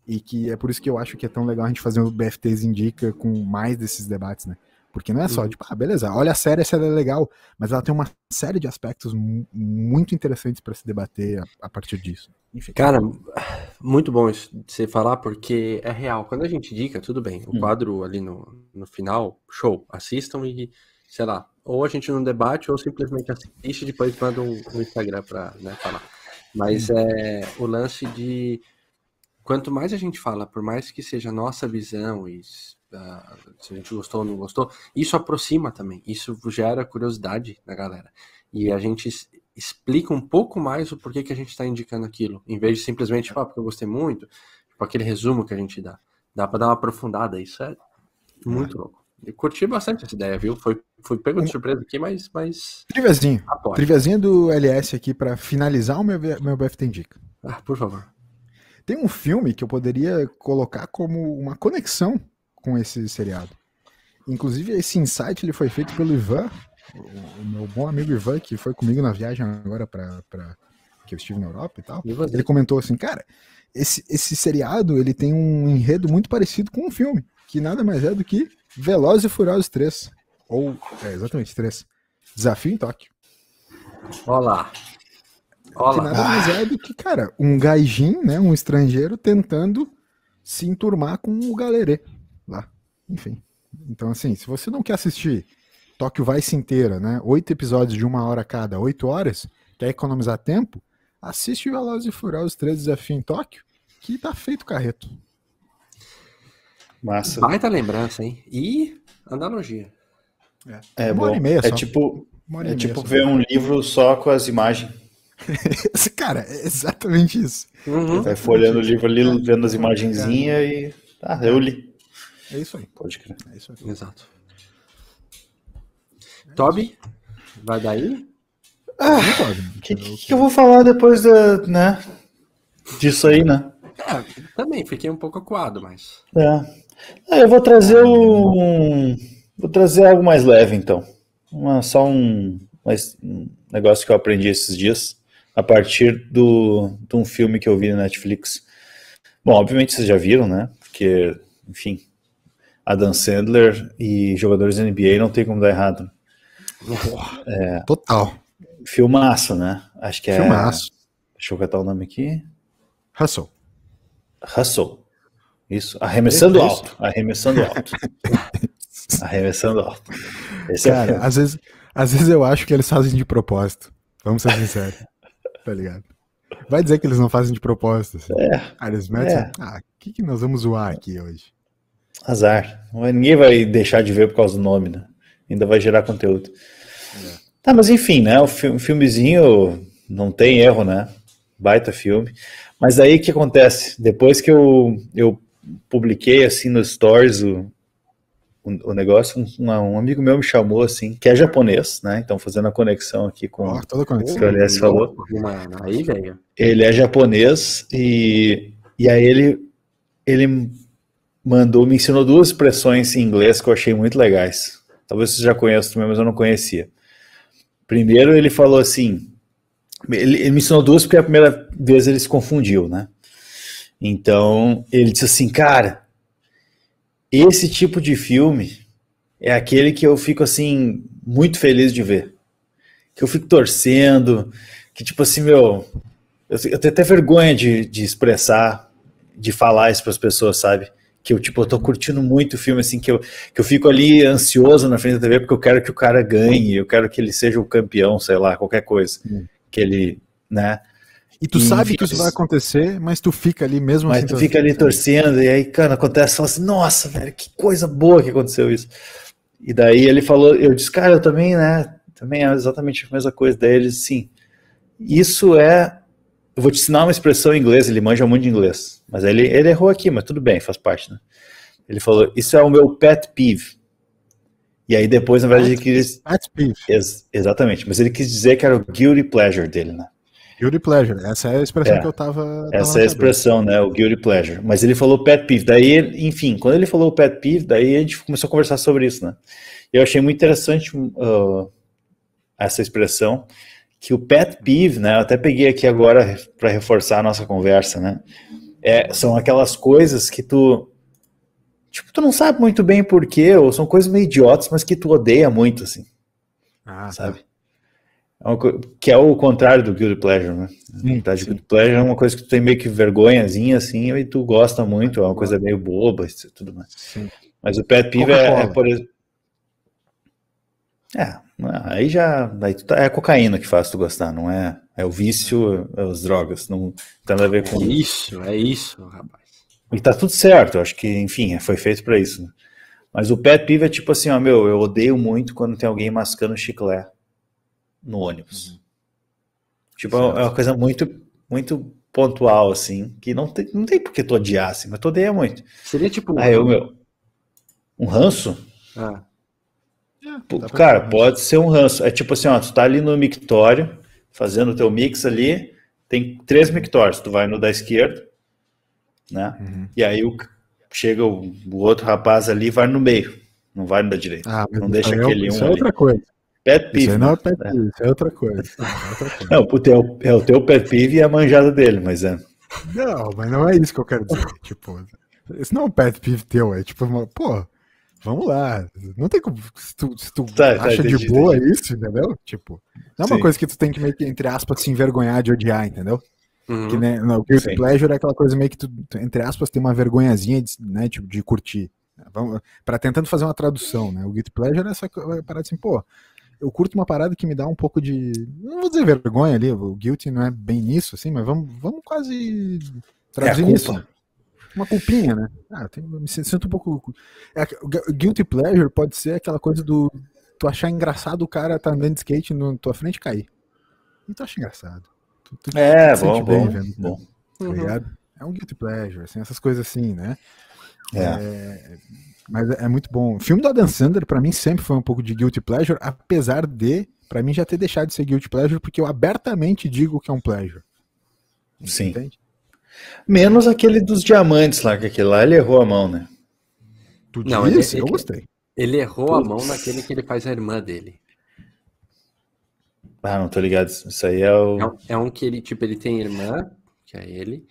e que é por isso que eu acho que é tão legal a gente fazer o BFTs Indica com mais desses debates, né? Porque não é só, uhum. tipo, ah, beleza, olha a série, essa é legal, mas ela tem uma série de aspectos muito interessantes para se debater a, a, partir disso. Enfim. Cara, muito bom isso de você falar, porque é real. Quando a gente indica, tudo bem, o hum. quadro ali no, no final, show, assistam e, sei lá, ou a gente não debate ou simplesmente assiste e depois manda um, um Instagram para né, falar. Mas hum. é o lance de quanto mais a gente fala, por mais que seja a nossa visão e uh, se a gente gostou ou não gostou, isso aproxima também, isso gera curiosidade na galera. E a gente explica um pouco mais o porquê que a gente está indicando aquilo, em vez de simplesmente falar, ah, porque eu gostei muito, tipo aquele resumo que a gente dá. Dá para dar uma aprofundada, isso é muito é. louco. Eu curti bastante essa ideia, viu? Foi, foi pego de surpresa aqui, mas. mas... Triviazinho. Triviazinho do LS aqui para finalizar o meu, meu BFT Indica. Ah, por favor. Tem um filme que eu poderia colocar como uma conexão com esse seriado. Inclusive, esse insight ele foi feito pelo Ivan, o, o meu bom amigo Ivan, que foi comigo na viagem agora para que eu estive na Europa e tal. Ele comentou assim, cara, esse, esse seriado ele tem um enredo muito parecido com um filme, que nada mais é do que Velozes e Furiosos 3. Ou, é, exatamente, 3. Desafio em Tóquio. Olá. Olá. Que nada mais é do que, cara, um gaijin, né? Um estrangeiro tentando se enturmar com o galerê. Enfim. Então, assim, se você não quer assistir Tóquio Vice inteira, né? Oito episódios de uma hora cada, oito horas, quer economizar tempo, assiste o Velozes e Furiosos 3 Desafio em Tóquio, que tá feito carreto. Massa. Baita lembrança, hein? E analogia. É, é bom. é tipo, é tipo ver um livro só com as imagens. Cara, é exatamente isso. Uhum. Vai folhando o livro ali, vendo as imagenzinhas e. Tá, eu li. É isso aí. Pode crer. É isso aí. Exato. Toby, vai daí? Ah, o que, que, que, eu vou falar depois da, né, disso aí, né? É, também fiquei um pouco acuado, mas. É. Ah, eu vou trazer um. Vou trazer algo mais leve, então. Uma, só um, um negócio que eu aprendi esses dias a partir do, de um filme que eu vi na Netflix. Bom, obviamente vocês já viram, né? Porque, enfim, Adam Sandler e jogadores da NBA não tem como dar errado. É, Total. Filmaço, né? Acho que é. Filmaço. Deixa eu catar o nome aqui. Hustle. Hustle. Isso. Arremessando alto. Arremessando alto. Arremessando alto. Esse é Cara, é às, vezes, às vezes eu acho que eles fazem de propósito. Vamos ser sinceros. tá ligado? Vai dizer que eles não fazem de propósito. Assim. É. Ah, eles metem. É. Ah, o que, que nós vamos zoar aqui hoje? Azar. Ninguém vai deixar de ver por causa do nome, né? Ainda vai gerar conteúdo. É. Tá, mas enfim, né? O filmezinho não tem erro, né? Baita filme. Mas aí o que acontece? Depois que eu, eu publiquei assim no Stories o, o, o negócio, um, um, amigo meu me chamou assim, que é japonês, né? Então fazendo a conexão aqui com oh, toda conexão. o que o Elias falou. Aí, velho. Ele é japonês e, e aí ele, ele mandou, me ensinou duas expressões em inglês que eu achei muito legais. Talvez você já conheça também, mas eu não conhecia. Primeiro ele falou assim, ele, me ensinou duas porque a primeira vez ele se confundiu, né? Então ele disse assim, cara, esse tipo de filme é aquele que eu fico assim muito feliz de ver. Que eu fico torcendo, que tipo assim, meu, eu, eu tenho até vergonha de, de expressar, de falar isso para as pessoas, sabe? Que eu tipo, eu tô curtindo muito o filme assim que eu, que eu fico ali ansioso na frente da TV porque eu quero que o cara ganhe, eu quero que ele seja o campeão, sei lá, qualquer coisa. Hum. Que ele, né? E tu e, sabe que isso vai acontecer, mas tu fica ali mesmo mas assim. Tu fica ali torcendo, e aí, cara, acontece, fala assim, nossa, velho, que coisa boa que aconteceu isso. E daí ele falou, eu disse, cara, eu também, né, também é exatamente a mesma coisa. Daí ele disse, sim, isso é, eu vou te ensinar uma expressão em inglês, ele manja muito de inglês, mas ele, ele errou aqui, mas tudo bem, faz parte, né. Ele falou, isso é o meu pet peeve. E aí depois, na verdade, ele quis... Pet peeve. Ex exatamente, mas ele quis dizer que era o guilty pleasure dele, né. Guilty pleasure, essa é a expressão é, que eu tava. Essa é a expressão, né? O guilty pleasure. Mas ele falou pet peeve. Daí, enfim, quando ele falou pet peeve, daí a gente começou a conversar sobre isso, né? Eu achei muito interessante uh, essa expressão, que o pet peeve, né? Eu até peguei aqui agora para reforçar a nossa conversa, né? É, são aquelas coisas que tu. Tipo, tu não sabe muito bem porquê, ou são coisas meio idiotas, mas que tu odeia muito, assim. Ah, tá. sabe? É que é o contrário do guilty pleasure, né? Sim, tá, guilty pleasure é uma coisa que tu tem meio que vergonhazinha, assim, e tu gosta muito, é uma coisa meio boba e tudo mais. Sim. Mas o pet peeve é, é, por exemplo... É, aí já... Aí tá, é a cocaína que faz tu gostar, não é... É o vício, é as drogas, não tem nada a ver com... É isso, é isso, rapaz. E tá tudo certo, acho que, enfim, foi feito para isso, né? Mas o pet peeve é tipo assim, ó, meu, eu odeio muito quando tem alguém mascando chiclete no ônibus. Uhum. Tipo, certo. é uma coisa muito, muito pontual, assim, que não tem, não tem por que tu odiar, assim, mas tu odeia muito. Seria tipo um, Aí, eu, meu, um ranço? Ah. É, cara, pode ser um ranço. É tipo assim, ó, tu tá ali no mictório, fazendo o teu mix ali, tem três mictórios, tu vai no da esquerda, né? Uhum. E aí o, chega o, o, outro rapaz ali vai no meio, não vai no da direita. Ah, não deixa é aquele um. Isso é outra coisa. Pet peeve. Isso não é pet né? peeve, isso é outra coisa. É, outra coisa. não, o teu, é o teu pet peeve e a manjada dele, mas é. Não, mas não é isso que eu quero dizer. tipo, isso não é um pet peeve teu, é tipo, uma, pô, vamos lá. Não tem como. Se tu, se tu tá, tá acha tá, entendi, de boa entendi. isso, entendeu? Tipo, Não é uma Sim. coisa que tu tem que meio que, entre aspas, se envergonhar de odiar, entendeu? Uhum. Que, né, no Guilty Sim. Pleasure é aquela coisa meio que tu, entre aspas, tem uma vergonhazinha de, né, tipo, de curtir. Vamos, pra tentando fazer uma tradução, né? O Guilty Pleasure é essa co- parada assim, pô, eu curto uma parada que me dá um pouco de. Não vou dizer vergonha ali, o Guilty não é bem nisso, assim, mas vamos, vamos quase traduzir É a culpa. nisso. né? Uma culpinha, né? Ah, eu, tenho- eu me sinto um pouco. É, Guilty Pleasure pode ser aquela coisa do. Tu achar engraçado o cara tá andando de skate na tua frente e cair. E tu acha engraçado. Tu, tu, É, tu bom, sente bem bom, vendo, bom. tá Uhum. ligado? É um guilty pleasure, assim, essas coisas assim, né? É. Mas é muito bom. O filme do Adam Sandler, pra mim, sempre foi um pouco de guilty pleasure, apesar de, pra mim, já ter deixado de ser guilty pleasure, porque eu abertamente digo que é um pleasure. Sim. Entende? Menos aquele dos diamantes lá, que aquele lá ele errou a mão, né? Tu Não, disse? ele- eu ele- gostei. Ele errou a Putz. mão naquele que ele faz a irmã dele. Ah, não tô ligado. Isso aí é o. É um, é um que ele, tipo, ele tem irmã, que é ele.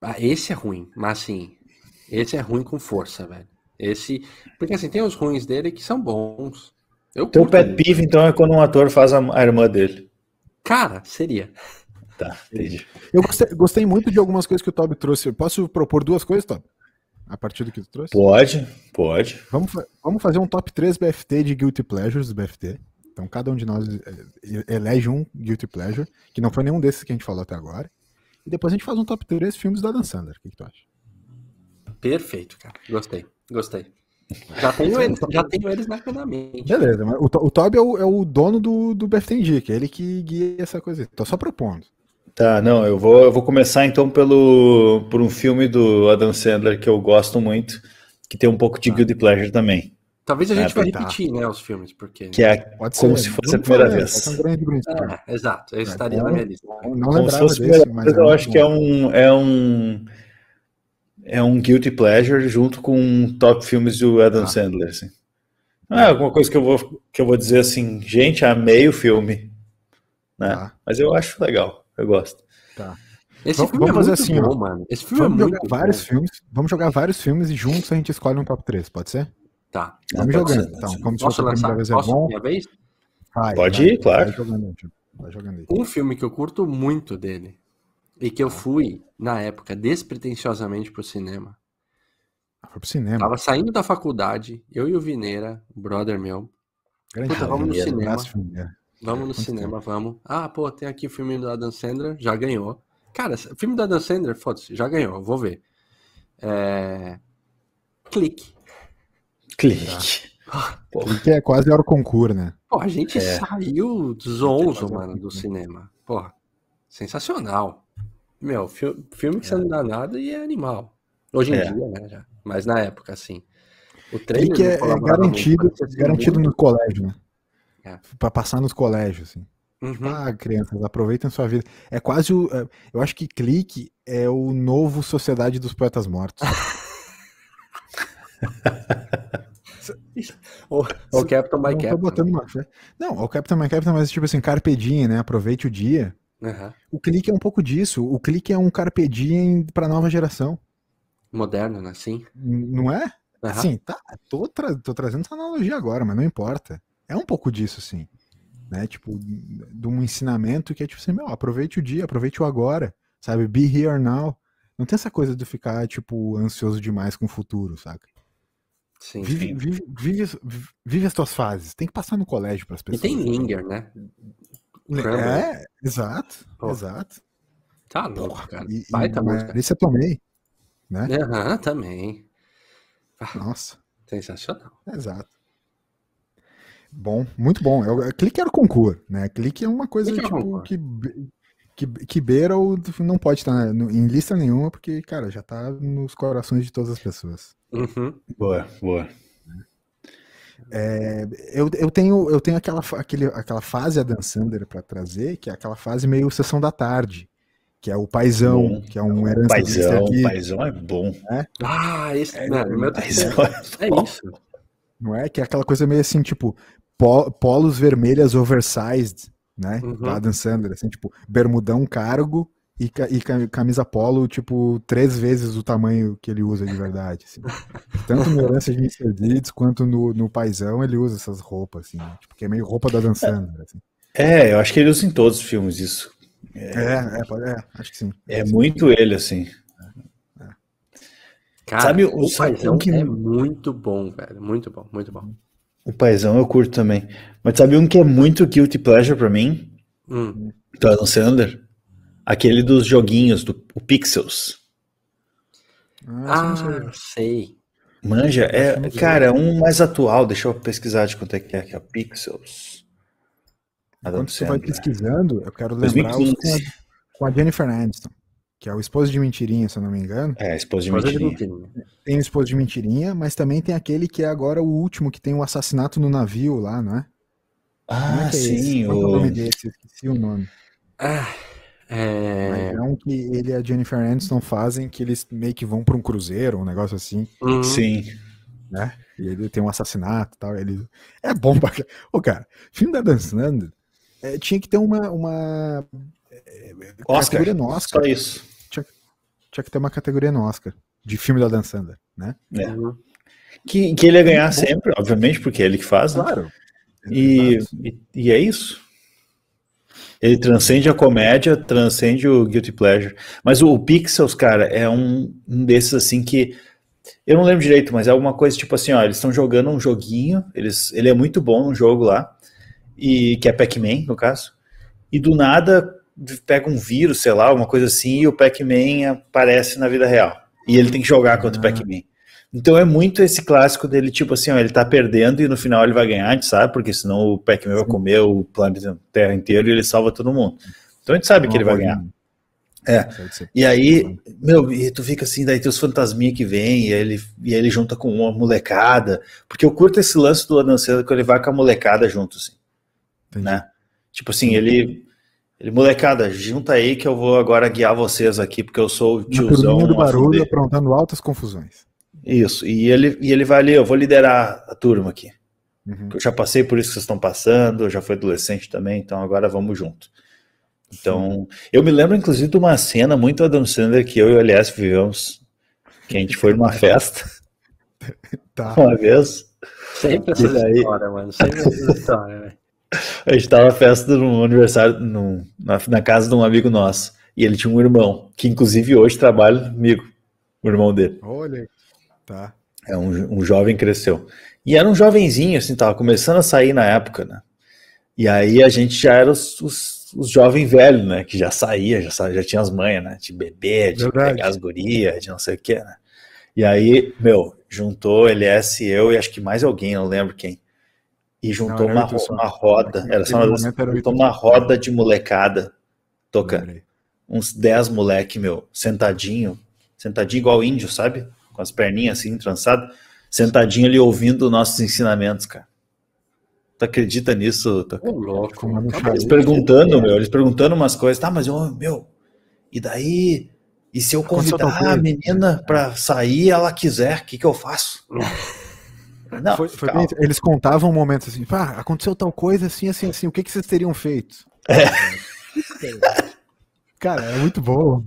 Ah, esse é ruim, mas assim, esse é ruim com força, velho. Esse. Porque assim, tem os ruins dele que são bons. Eu Teu curto pet peeve, então, é quando um ator faz a, a irmã dele. Cara, seria. Tá, entendi. Eu gostei, gostei muito de algumas coisas que o Toby trouxe. Eu Posso propor duas coisas, Toby? A partir do que tu trouxe? Pode, pode. Vamos, vamos fazer um top 3 BFT de Guilty Pleasures do BFT. Então cada um de nós eh, elege um Guilty Pleasure, que não foi nenhum desses que a gente falou até agora. E depois a gente faz um top 3 filmes da Dan Sandler. O que, que tu acha? Perfeito, cara. Gostei, gostei. Já tenho eles, já tenho eles na na mente. Beleza, mas o, o Toby é o, é o dono do, do BFT Indica, é ele que guia essa coisa. aí. Tô só propondo. Tá, não, eu vou, eu vou começar então pelo por um filme do Adam Sandler que eu gosto muito, que tem um pouco de guilty pleasure também, Talvez a gente É, vai tá. repetir, né, os filmes, porque. que é Pode Como ser. se fosse a primeira vez. É, exato, esse É estaria na minha lista. Não como se fosse a desse, primeira mas vez, é eu muito acho que é um é um é um guilty pleasure junto com top filmes do Adam Ah. Sandler, assim. Não é alguma coisa que eu vou que eu vou dizer assim, gente, amei o filme, né? Tá. Mas eu acho legal, eu gosto. Esse Vamos- filme vamos é fazer muito assim, bom, ó. mano. Esse filme Vamos é jogar muito vários bom. filmes. Vamos jogar vários filmes e juntos a gente escolhe um top 3, pode ser? Tá. Vamos jogando. ser, então, pode como se Posso fosse a primeira lançar? vez é bom. minha vez? Vai, Pode vai, ir, claro. Vai jogando, vai jogando aí. Um filme que eu curto muito dele e que eu fui, na época, despretensiosamente pro cinema. Foi pro cinema. Tava saindo da faculdade, eu e o Vineira, um brother meu, Grande Puta, vamos no cinema. É. vamos no cinema, vamos. Ah, pô, tem aqui o filme do Adam Sandler, já ganhou. Cara, o filme do Adam Sandler, foda-se, já ganhou, vou ver. É... Clique. Clique. Pô, Porque é quase hora concurso, né? Pô, a gente É. saiu zonzo, mano, do cinema. Porra, sensacional. Meu, fi- filme que você não dá nada e é animal. Hoje em É. dia, né, já. Mas na época, assim. O trailer Clique é, é garantido, muito, garantido muito- no colégio, né? É. Pra passar nos colégios, assim. Uhum. Ah, crianças, aproveitem sua vida. É quase o. é, Eu acho que Clique é o novo Sociedade dos Poetas Mortos. O, o Captain Não tô Captain. botando uma fé. Não, o Captain My Captain, mas tipo assim, Carpe Diem, né? Aproveite o dia. Aham. O Clique é um pouco disso. O Clique é um Carpe Diem pra nova geração. Moderno, né? Sim. Não é? Sim, tá. Tô, tra- tô trazendo essa analogia agora, mas não importa. É um pouco disso, sim. Né? Tipo, de um ensinamento que é tipo assim, meu, aproveite o dia, aproveite o agora, sabe? Be here now. Não tem essa coisa de ficar, tipo, ansioso demais com o futuro, saca? Sim. Vive, vive, vive, vive as tuas fases. Tem que passar no colégio pras E pessoas. tem Linger, né? É, exato, Pô. exato. Tá louco, cara. E, Baita e música. Isso eu tomei, né? Aham, também. Ah, Nossa. sensacional. Exato. Bom, muito bom. É, o- clique era o concurso, né? Clique é uma coisa Clique é o tipo, que, que, que beira ou não pode estar no- em lista nenhuma, porque, cara, já tá nos corações de todas as pessoas. Uhum. boa, boa. É, eu, eu tenho, eu tenho aquela, aquele, aquela fase Adam Sandler pra trazer, que é aquela fase meio sessão da tarde, que é o paizão, Bom. que é um herança de Paizão. Big, paizão é bom. Ah, esse. mano, meu terceiro. Paizão é É isso. não é? Que é aquela coisa meio assim, tipo, po- polos vermelhas oversized, né? Uhum. Do Adam Sandler, assim, tipo, bermudão cargo e, e ca- camisa polo, tipo, três vezes o tamanho que ele usa de verdade, assim. Tanto no Herança de Mr. Deeds quanto no, no Paizão ele usa essas roupas, assim, né? tipo, que é meio roupa do Adam Sandler, assim. É, eu acho que ele usa em todos os filmes isso. É, é, pode- é, acho que sim. É muito ele, assim. Cara, Sabe o, o- paizão um que- é muito bom, velho. Muito bom, muito bom. O paizão eu curto também. Mas sabe um que é muito guilty pleasure pra mim? Hum. Do Adam Sandler? Aquele dos joguinhos, do o Pixels. Ah. Ah, sei. Manja, é, cara, é um mais atual. Deixa eu pesquisar de quanto é que é aqui, ó. Pixels. Adam Enquanto você vai pesquisando, eu quero lembrar os com a, 2015. com a Jennifer Aniston, que é o esposo de mentirinha, se eu não me engano. É, esposa de mentirinha. Tem o esposo de mentirinha, mas também tem aquele que é agora o último, que tem o assassinato no navio lá, não é? Ah, é é esse? sim. Qual é o O... nome desse? Eu Esqueci o nome. Ah, Mas é... é um que ele e a Jennifer Aniston fazem, que eles meio que vão pra um cruzeiro, um negócio assim, Uhum. Sim. né? E ele tem um assassinato e tal. Ele... É bom pra... Ô, cara, filme da Dan Sandler é, tinha que ter uma, uma é, Oscar. categoria no Oscar. Só isso. Tinha que ter uma categoria no Oscar de filme da Dan Sandler, né? É. Uhum. Que, que ele ia ganhar sempre, obviamente, porque é ele que faz, né? Claro. E, e, e é isso. Ele transcende a comédia, transcende o Guilty Pleasure. Mas o, o Pixels, cara, é um, um desses assim que. Eu não lembro direito, mas é alguma coisa tipo assim, ó, eles estão jogando um joguinho, eles, ele é muito bom num jogo lá, e que é Pac-Man, no caso, e do nada pega um vírus, sei lá, uma coisa assim, e o Pac-Man aparece na vida real. E ele tem que jogar contra o Ah. Pac-Man. Então é muito esse clássico dele, tipo assim, ó, ele tá perdendo e no final ele vai ganhar, a gente sabe, porque senão o Pac-Man vai comer o planeta Terra inteiro e ele salva todo mundo. Então a gente sabe que ele vai ganhar. É. E aí, meu, e tu fica assim, daí tem os fantasminha que vem, e aí ele, e ele junta com uma molecada, porque eu curto esse lance do Adam Sandler que ele vai com a molecada junto, assim, Entendi. né? Tipo assim, ele, ele, molecada, junta aí que eu vou agora guiar vocês aqui, porque eu sou o Na tiozão. turminha do barulho aprontando altas confusões. Isso, e ele, e ele vai ali, eu vou liderar a turma aqui. Uhum. Eu já passei por isso que vocês estão passando, eu já fui adolescente também, então agora vamos junto. Então, eu me lembro inclusive de uma cena muito Adam Sandler que eu e o Elias vivemos, que a gente foi numa festa Tá. uma vez, Sempre essas E daí? histórias, mano. Sempre essas histórias, velho. A gente tava na festa no aniversário, na, na casa de um amigo nosso, e ele tinha um irmão, que inclusive hoje trabalha comigo, o irmão dele. Olha. Tá. É um, um jovem cresceu. E era um jovenzinho, assim, tava começando a sair na época, né? E aí a gente já era os, os, os jovens velhos, né? Que já saía, já, sa- já tinha as manhas, né? De beber, de Verdade. pegar as gurias, de não sei o que, né? E aí, meu, juntou LS e eu e acho que mais alguém, não lembro quem. E juntou Não, uma, uma roda, era só uma, era juntou uma roda de molecada tocando uns 10 moleque, meu, sentadinho, sentadinho igual índio, sabe? Com as perninhas assim, trançadas, sentadinho ali ouvindo nossos ensinamentos, cara. Tu acredita nisso? Tu... Ô, louco. Aí. Eles perguntando, meu, eles perguntando umas coisas, tá, mas eu, meu, e daí? E se eu convidar a menina pra sair e ela quiser, o que que eu faço? Não, Foi- foi bem- eles contavam um momento assim, pá, aconteceu tal coisa, assim, assim, assim, o que, que vocês teriam feito? É. Cara, é muito bom.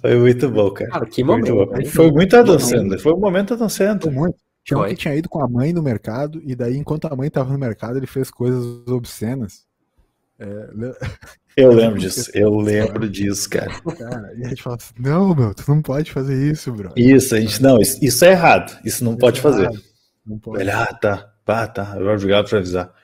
foi muito bom, cara. Cara, que Foi muito momento. Foi muito Adam momento. Sandler, foi o momento Adam Foi Sandler. muito. Tinha um Foi. que tinha ido com a mãe no mercado, e daí, enquanto a mãe tava no mercado, ele fez coisas obscenas. É, Eu lembro disso, eu lembro disso, cara. cara, e a gente fala assim, não, meu, tu não pode fazer isso, bro. Isso, a gente, não, isso, isso é errado, isso não pode fazer. Não pode. Ele, ah, tá, pá, tá, obrigado por avisar.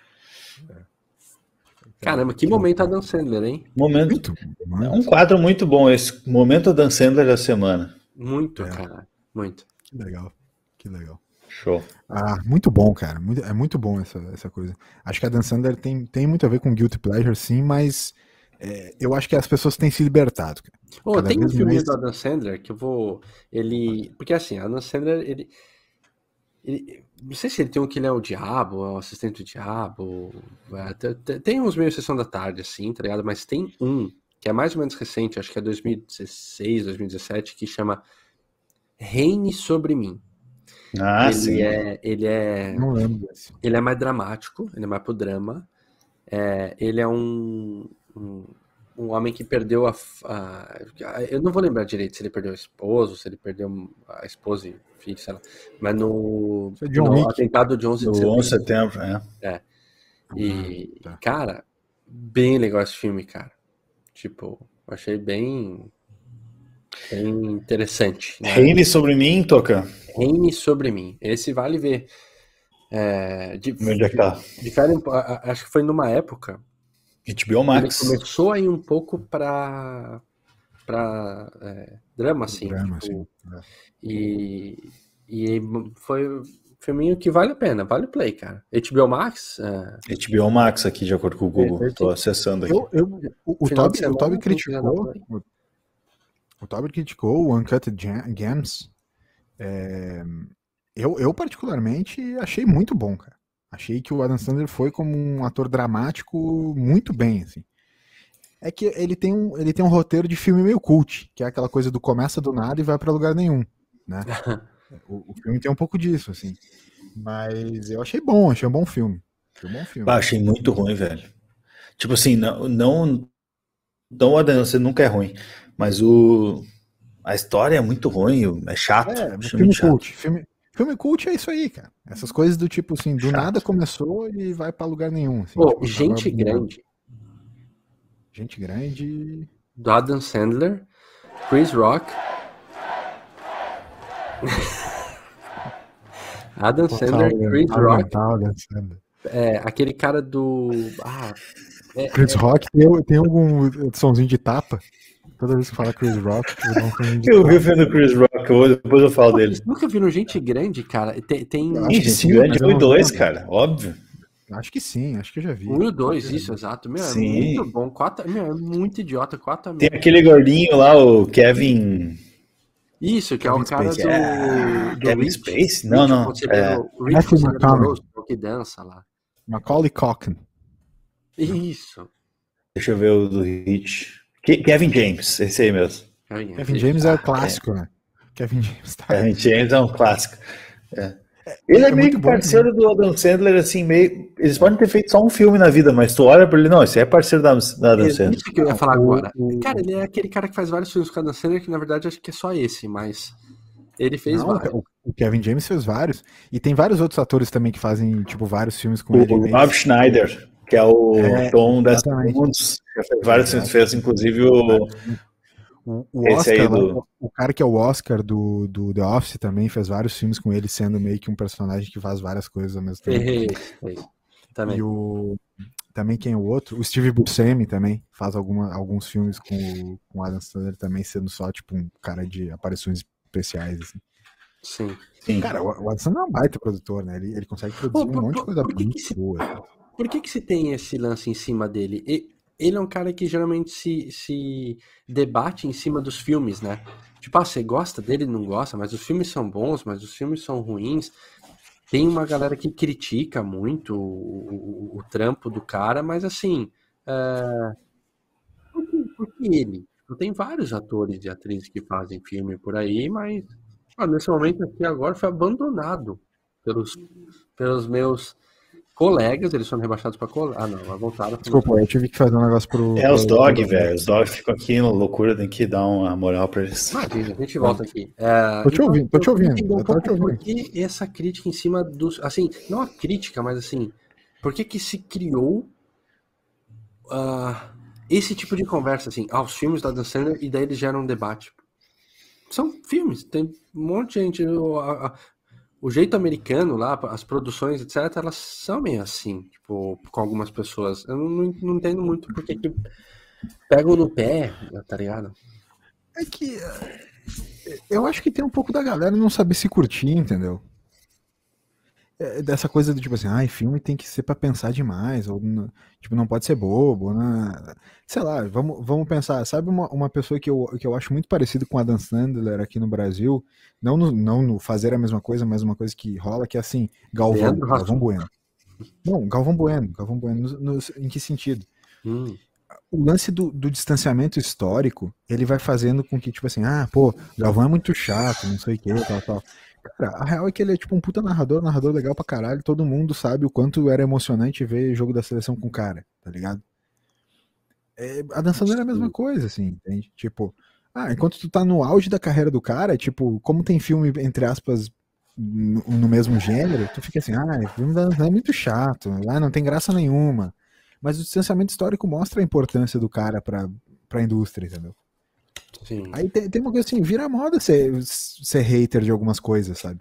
Caramba, que momento Adam Sandler, hein? Momento, Muito bom, é né? um quadro muito bom esse, momento Dan Sandler da semana. Muito, É. cara. Muito. Que legal, que legal. Show. Ah, muito bom, cara. Muito- é muito bom essa, essa coisa. Acho que a Dan Sandler tem, tem muito a ver com Guilty Pleasure, sim, mas é, eu acho que as pessoas têm se libertado. cara. Cada tem um filme mais- do Adam Sandler que eu vou. Ele. Porque assim, Adam Sandler, ele. Ele- Não sei se ele tem um que ele é o diabo, é o assistente do diabo. é, te- te- tem uns meio sessão da tarde, assim, tá ligado? Mas tem um que é mais ou menos recente, acho que é 2016, 2017, que chama Reine sobre mim. Ah, ele sim. é. Ele é. Não lembro. Ele é mais dramático, ele é mais pro drama. É, ele é um, um, um homem que perdeu a, a- Eu não vou lembrar direito se ele perdeu o esposo, se ele perdeu a esposa e filho, sei lá. Mas no, é no Wick. atentado de 11 de setembro. 11 de setembro, é. E, tá. cara, bem legal esse filme, cara. Tipo, achei bem, bem interessante. Né? Reine sobre mim, Toca. Reine sobre mim. Esse vale ver. É, de, Onde é que tá? Difere, acho que foi numa época. HBO Max. Ele começou aí um pouco pra, pra é, drama, assim. Drama, tipo, é. E, e foi filminho que vale a pena, vale o play, cara. HBO Max? É... HBO Max aqui, de acordo com o Google. É, Tô acessando aqui. Eu, eu, o, o Toby, o Toby criticou. O, o Toby criticou o Uncut Gems. É, eu, eu, particularmente, achei muito bom, cara. Achei que o Adam Sandler foi como um ator dramático muito bem, assim. É que ele tem um, ele tem um roteiro de filme meio cult, que é aquela coisa do começa do nada e vai para lugar nenhum, né? o, o, filme tem um pouco disso, assim. Mas eu achei bom, achei um bom filme. Achei, um bom filme. Bah, achei muito ruim, velho. Tipo assim, não, não, não o Adam Sandler nunca é ruim, mas o a história é muito ruim, é chato. É, filme cult, filme, Filme cult é isso aí, cara. Essas coisas do tipo assim, do Chato. nada começou e vai para lugar nenhum. Assim, Pô, tipo, gente grande. Gente grande. Do Adam Sandler, Chris Rock. Adam Sandler, Chris Rock. Adam Sandler. É, aquele cara do. Ah, é, Chris é... Rock tem, tem algum somzinho de tapa? Toda vez que fala Chris Rock, eu, eu vi o filme do Chris Rock, depois eu falo dele. Nunca viram gente grande, cara? Tem. tem... Gente sim, grande, um e dois, cara, óbvio. Acho que sim, acho que eu já vi. Um e dois, isso, exato. Meu, é sim. é muito bom. Quatro, meu, é muito idiota. Quatro Tem aquele gordinho lá, o Kevin. Isso, que Kevin é o cara Space. do, é... do Kevin Rich, Space? Não, Rich, não. É... O Rich McConnell. que dança lá. Macaulay Culkin. Isso. Deixa eu ver o do Rich. Kevin James, esse aí mesmo. Kevin James é o clássico, né? Kevin James tá. Kevin James é um clássico. É. Ele é, é meio que parceiro bom, do Adam Sandler, assim, meio. Eles podem ter feito só um filme na vida, mas tu olha pra ele, não, esse é parceiro da, da Adam Sandler. Isso que eu ia falar agora. Cara, ele é aquele cara que faz vários filmes com o Adam Sandler, que na verdade acho que é só esse, mas. Ele fez não, vários. O Kevin James fez vários. E tem vários outros atores também que fazem, tipo, vários filmes com o, ele. O Rob Schneider que é o é, Tom das Mundos. Vários filmes fez, inclusive o. O, o Oscar, do... o cara que é o Oscar do, do The Office também fez vários filmes com ele, sendo meio que um personagem que faz várias coisas ao mesmo tempo. também. E o, também quem é o outro? O Steve Buscemi também faz alguma, alguns filmes com, com Adam Sandler também, sendo só tipo um cara de aparições especiais. Assim. Sim. Sim. Cara, o, o Adam Sandler é um baita produtor, né? Ele, ele consegue produzir Pô, um monte de coisa muito boa. Por que, que se tem esse lance em cima dele? Ele é um cara que geralmente se, se debate em cima dos filmes, né? Tipo, ah, você gosta dele, não gosta, mas os filmes são bons, mas os filmes são ruins. Tem uma galera que critica muito o, o, o trampo do cara, mas assim. É... Por, que, ele? Tem vários atores e atrizes que fazem filme por aí, mas ah, nesse momento aqui agora foi abandonado pelos, pelos meus colegas, eles foram rebaixados para colegas. Ah, não, voltaram. Desculpa, eu tive que fazer um negócio pro. É, os dog, velho. Os dog ficam aqui na loucura, tem que dar uma moral para eles. Imagina, a gente volta aqui. É, tô te ouvindo, então, tô te ouvindo. Tô te ouvindo. Por que essa crítica em cima dos. Assim, não a crítica, mas assim, por que que se criou uh, esse tipo de conversa, assim, ah, os filmes da Dan Sandler, e daí eles geram um debate? São filmes, tem um monte de gente. A, o jeito americano lá, as produções, etc., elas são meio assim, tipo, com algumas pessoas. Eu não, não entendo muito porque que pegam no pé, tá ligado? É que eh, eu acho que tem um pouco da galera não saber se curtir, entendeu? É, dessa coisa do tipo assim, ai, filme tem que ser para pensar demais, ou tipo, não pode ser bobo, né? sei lá, vamos, vamos pensar, sabe uma, uma pessoa que eu, que eu acho muito parecido com a Dan Sandler aqui no Brasil, não no, não no fazer a mesma coisa, mas uma coisa que rola, que é assim, Galvão, Galvão Bueno. Não, Galvão Bueno, Galvão Bueno, no, no, em que sentido? Hum. O lance do, do distanciamento histórico, ele vai fazendo com que, tipo assim, ah, pô, Galvão é muito chato, não sei o que, tal, tal. Cara, a real é que ele é tipo um puta narrador, narrador legal pra caralho. Todo mundo sabe o quanto era emocionante ver jogo da seleção com o cara, tá ligado? É, a dançando era a mesma coisa, assim, entende? Tipo, ah, enquanto tu tá no auge da carreira do cara, tipo, como tem filme, entre aspas, no, no mesmo gênero, tu fica assim, ah, filme da é muito chato, ah, não tem graça nenhuma. Mas o distanciamento histórico mostra a importância do cara pra, pra indústria, entendeu? Sim. Aí tem, tem uma coisa assim, vira moda ser, ser hater de algumas coisas, sabe?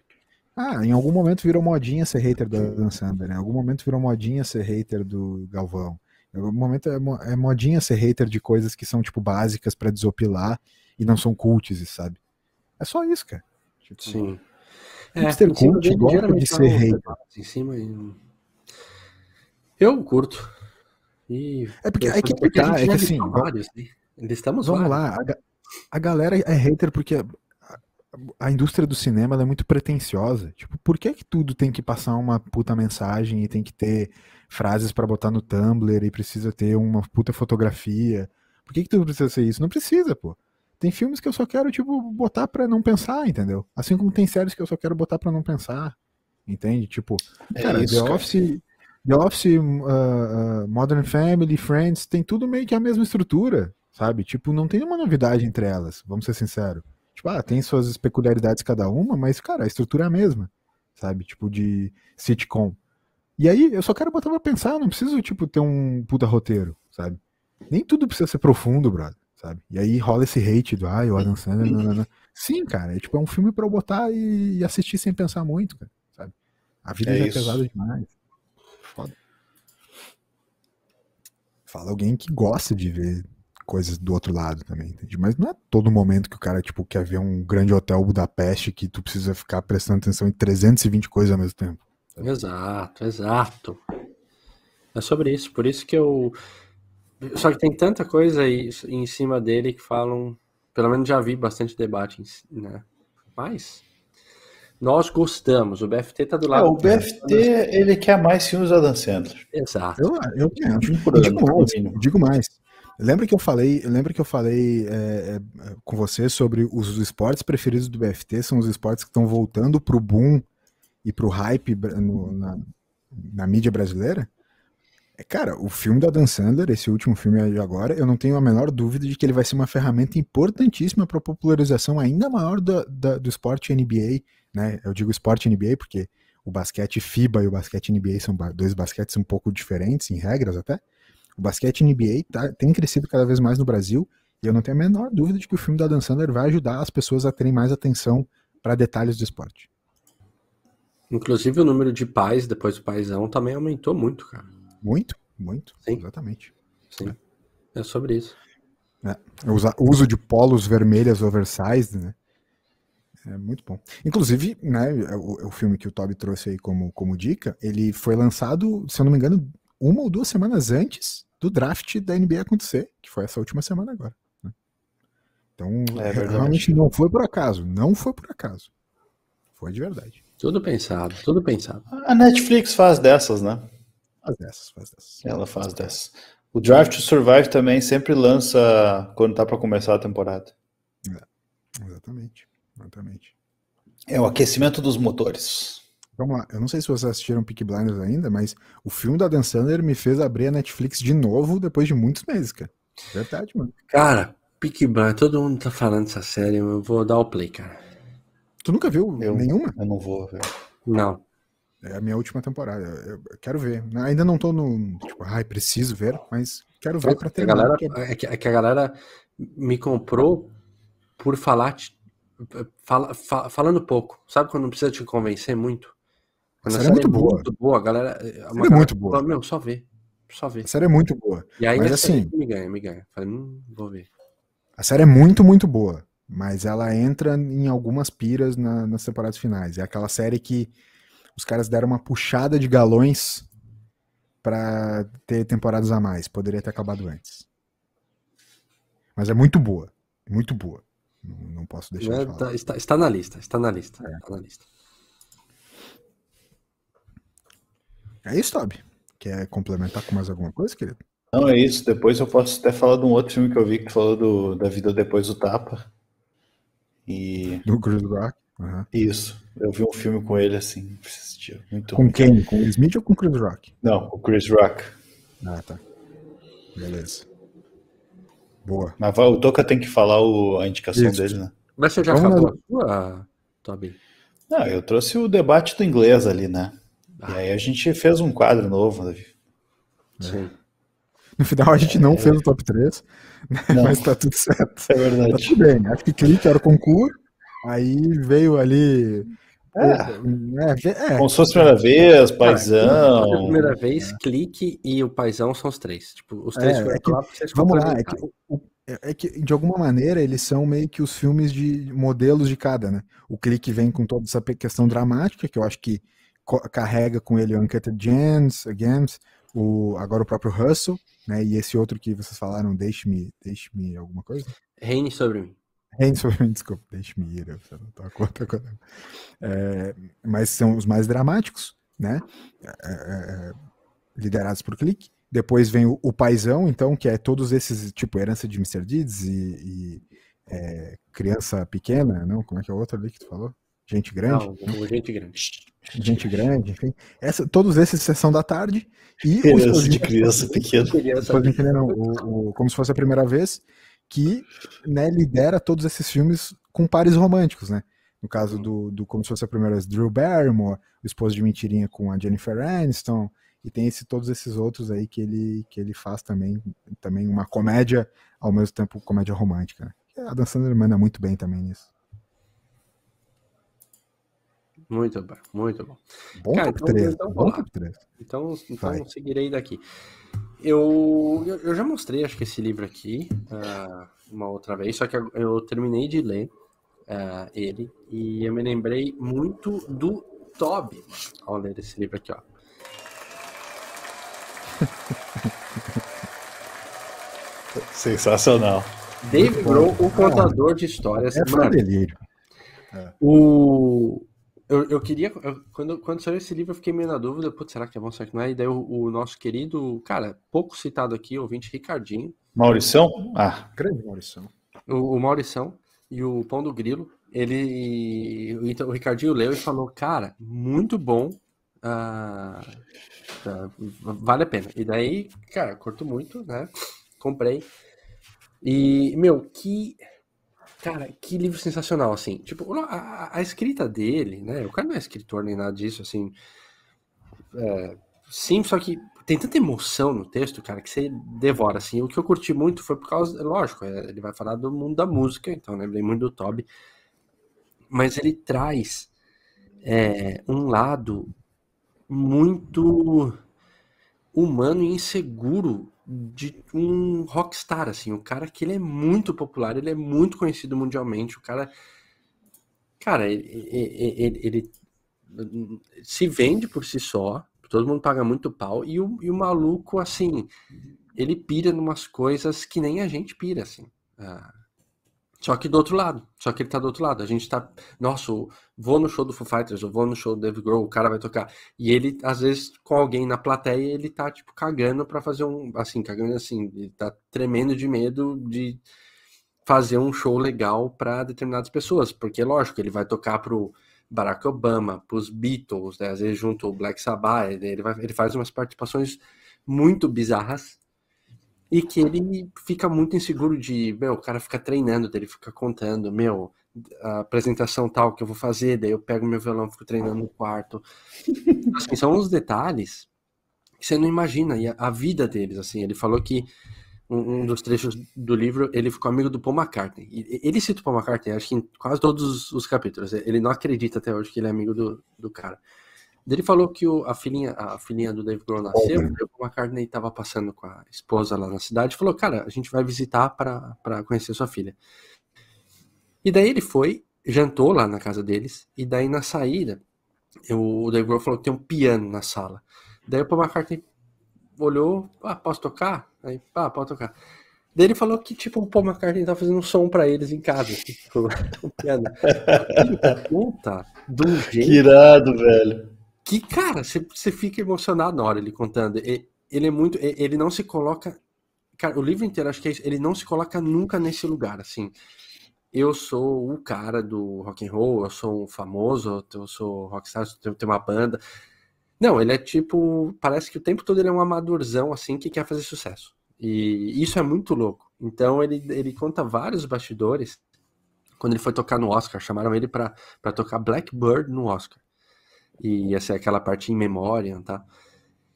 Ah, em algum momento virou modinha ser hater Adam Sandler, né? em algum momento virou modinha ser hater do Galvão. Em algum momento é, é modinha ser hater de coisas que são, tipo, básicas pra desopilar e não são cults, sabe? É só isso, cara. Tipo, Sim. Hipster em cima cult gosta de ser uns hater. debates Em cima. Eu curto. E É porque, é que, tá, é que assim, vários, né? Listamos Vamos vários. lá, a, ga- a galera é hater porque a, a indústria do cinema é muito pretensiosa. Tipo, por que que tudo tem que passar uma puta mensagem e tem que ter frases pra botar no Tumblr e precisa ter uma puta fotografia? Por que que tudo precisa ser isso? Não precisa, pô. Tem filmes que eu só quero, tipo, botar pra não pensar, entendeu? Assim como tem séries que eu só quero botar pra não pensar, entende? Tipo, É cara, isso, The cara. Office, The Office, uh, uh, Modern Family, Friends, tem tudo meio que a mesma estrutura, sabe? Tipo, não tem nenhuma novidade entre elas, vamos ser sinceros. Tipo, ah, tem suas peculiaridades cada uma, mas, cara, a estrutura é a mesma, sabe? Tipo, de sitcom. E aí, eu só quero botar pra pensar, não preciso, tipo, ter um puta roteiro, sabe? Nem tudo precisa ser profundo, brother, sabe? E aí rola esse hate do, ah, o Adam Sandler, nanana. Sim, cara, é tipo, é um filme pra eu botar e, assistir sem pensar muito, cara, sabe? A vida É já é pesada demais. Foda. Fala alguém que gosta de ver coisas do outro lado também, entende? Mas não é todo momento que o cara, tipo, quer ver um grande hotel Budapeste que tu precisa ficar prestando atenção em 320 coisas ao mesmo tempo. Exato, exato. É sobre isso, por isso que eu. Só que tem tanta coisa aí em cima dele que falam. Pelo menos já vi bastante debate, né? Mas. Nós gostamos, o BFT tá do É, lado. o BFT, ele quer mais filmes do Adam Sandler. Exato. Eu, eu acho. Um por E ano, digo no mais, digo mais. Lembra que eu falei, lembra que eu falei é, é, com você sobre os esportes preferidos do BFT são os esportes que estão voltando pro boom e pro hype no- na, na mídia brasileira? É, cara, o filme da Dan Sandler, esse último filme de agora, eu não tenho a menor dúvida de que ele vai ser uma ferramenta importantíssima para a popularização ainda maior do, da- do esporte NBA, né? Eu digo esporte NBA porque o basquete FIBA e o basquete NBA são dois basquetes um pouco diferentes em regras até. O basquete NBA tá- tem crescido cada vez mais no Brasil e eu não tenho a menor dúvida de que o filme da Dan Sandler vai ajudar as pessoas a terem mais atenção para detalhes do esporte. Inclusive o número de pais depois do paizão também aumentou muito, cara. Muito, muito, Sim. exatamente. Sim. É sobre isso. O usa- o uso de polos vermelhas oversized, né? É muito bom. Inclusive, né, o, o filme que o Toby trouxe aí como, como dica, ele foi lançado, se eu não me engano, uma ou duas semanas antes do draft da NBA acontecer, que foi essa última semana agora. né? Então, É verdade. realmente não foi por acaso. Não foi por acaso. Foi de verdade. Tudo pensado, tudo pensado. A Netflix faz dessas, né? Faz dessas, faz dessas. Ela faz dessas. O Drive to Survive também sempre lança quando tá pra começar a temporada. Exatamente. Exatamente. É o aquecimento dos motores. Vamos lá, eu não sei se vocês assistiram Peaky Blinders ainda, mas o filme da Dan Sandler me fez abrir a Netflix de novo depois de muitos meses, cara. Verdade, mano. Cara, Peaky Blinders, todo mundo tá falando dessa série, eu vou dar o play, cara. Tu nunca viu Eu- nenhuma? Eu não vou ver. Não. É a minha última temporada. Eu, eu quero ver. Ainda não tô no. Tipo, ai, preciso ver, mas quero ver pra a terminar. galera, porque- é, que, é que a galera me comprou por falar, ti- fala- fa- falando pouco. Sabe quando não precisa te convencer muito? Quando A série é muito boa. muito boa, a galera. Uma série é muito boa. fala, Meu, só vê. Só vê. A série é muito boa. E aí Mas assim- me ganha, me ganha. Falei, hum, vou ver. A série é muito, muito boa. Mas ela entra em algumas piras na- nas temporadas finais. É aquela série que os caras deram uma puxada de galões pra ter temporadas a mais. Poderia ter acabado antes. Mas é muito boa. Muito boa. Não, não posso deixar É, de falar. tá- está, está na lista, está na lista. É. Está na lista. É isso, Toby. Quer complementar com mais alguma coisa, querido? Não, é isso. Depois eu posso até falar de um outro filme que eu vi que falou do, da vida depois do tapa. E Do Chris Rock? Aham. isso. Eu vi um filme com ele assim. Muito Com ruim. quem? Com o Smith ou com o Chris Rock? Não, o Chris Rock. Ah, tá. Beleza. Boa. Mas o Toca tem que falar o- a indicação Isso. dele, né? Mas você já Vamos acabou lá. a sua, Toby? Não, eu trouxe o debate do inglês ali, né? E Ah. aí a gente fez um quadro novo, Davi. Sim. No final a gente não é. fez o top 3, né? mas tá tudo certo. É verdade. Tá tudo bem. Acho que clique era o concurso, aí veio ali. É. É, é. Como se fosse a primeira vez, paizão. a primeira vez, clique e o paizão são os três. Tipo, os três é, é que, Vamos lá, é que, é que de alguma maneira eles são meio que os filmes de modelos de cada, né? O clique vem com toda essa questão dramática, que eu acho que carrega com ele o Uncut Gems, Gems o, agora o próprio Russell, né? E esse outro que vocês falaram, deixe-me, deixe-me alguma coisa? Reine sobre mim. Reine sobre mim, desculpa, deixe-me ir, eu não tô com outra coisa. É, mas são os mais dramáticos, né? É, é, é, liderados por clique. Depois vem o, o Paizão, então, que é todos esses, tipo, herança de Mr. Deeds e, e é, criança pequena, não? Como é que é o outro ali que tu falou? Gente grande? Não, gente grande. Gente grande, enfim. Essa, todos esses sessão da tarde. E criança de criança pequena. O, o, como se fosse a primeira vez que né, lidera todos esses filmes com pares românticos, né? No caso do, do como se fosse a primeira vez, Drew Barrymore, o esposo de mentirinha com a Jennifer Aniston, e tem esse, todos esses outros aí que ele, que ele faz também, também uma comédia, ao mesmo tempo comédia romântica. Né? A Dan Sandler manda muito bem também nisso. Muito bom, muito bom. Bom Cara, top então, 3. Então, bom top 3. Então, então seguirei daqui. Eu, eu, eu, já mostrei, acho que esse livro aqui, uh, uma outra vez, só que eu, terminei de ler uh, ele e eu me lembrei muito do Toby ao ler esse livro aqui, ó. Sensacional. Dave Grohl, o contador de histórias. É mano, delírio. É. O, eu, eu queria. Eu, quando, quando saiu esse livro, eu fiquei meio na dúvida. Putz, será que é bom? Será que não é? E daí o, o nosso querido, cara, pouco citado aqui, ouvinte Ricardinho. Maurição? Ah. Grande Maurição. O, o Maurição e o Pão do Grilo. Ele. Então, o Ricardinho leu e falou: Cara, muito bom. Uh, uh, vale a pena. E daí, cara, curto muito, né? Comprei. E, meu, que Cara, que livro sensacional, assim. Tipo, a, a, escrita dele, né? O cara não é escritor nem nada disso, assim. É, sim, só que tem tanta emoção no texto, cara, que você devora, assim. O que eu curti muito foi por causa, lógico, é, ele vai falar do mundo da música, então lembrei muito do Toby. Mas ele traz é, um lado muito humano e inseguro de um rockstar, assim, o cara que ele é muito popular, ele é muito conhecido mundialmente, o cara, cara, ele, ele, ele, ele se vende por si só, todo mundo paga muito pau, e o, e o maluco, assim, ele pira numas coisas que nem a gente pira, assim. Ah, só que do outro lado. Só que ele tá do outro lado. A gente tá. Nossa, vou no show do Foo Fighters, eu vou no show do Dave Grohl, o cara vai tocar. E ele, às vezes, com alguém na plateia, ele tá, tipo, cagando pra fazer um. Assim, cagando assim. Ele tá tremendo de medo de fazer um show legal para determinadas pessoas. Porque, lógico, ele vai tocar pro Barack Obama, pros Beatles, né? às vezes junto o Black Sabbath. Ele, vai, ele faz umas participações muito bizarras e que ele fica muito inseguro de, meu, o cara fica treinando, ele fica contando, meu, a apresentação tal que eu vou fazer, daí eu pego meu violão, fico treinando no quarto. Assim, são uns detalhes que você não imagina, e a, a vida deles, assim, ele falou que um, um, dos trechos do livro, ele ficou amigo do Paul McCartney. E, ele cita o Paul McCartney, acho que em quase todos os, os capítulos. Ele não acredita até hoje que ele é amigo do, do cara. Ele falou que o, a, filhinha, a filhinha do Dave Grohl nasceu, e o McCartney estava passando com a esposa lá na cidade e falou: Cara, a gente vai visitar para conhecer sua filha. E daí ele foi, jantou lá na casa deles, e daí na saída, eu, o Dave Grohl falou que tem um piano na sala. Daí o Paul McCartney olhou: Ah, posso tocar? Aí, ah, pode tocar. Daí ele falou que, tipo, o Paul McCartney tá fazendo um som pra eles em casa, tipo, o piano. Do jeito. Que irado, velho que, cara, você fica emocionado na hora ele contando. Ele é muito. Ele não se coloca. Cara, o livro inteiro, acho que é isso, ele não se coloca nunca nesse lugar, assim. Eu sou o cara do rock and roll, eu sou um famoso, eu sou rockstar, eu tenho uma banda. Não, ele é tipo. Parece que o tempo todo ele é um amadorzão, assim, que quer fazer sucesso. E isso é muito louco. Então ele, ele conta vários bastidores. Quando ele foi tocar no Oscar, chamaram ele para tocar Blackbird no Oscar e ia ser aquela parte em memória, tá?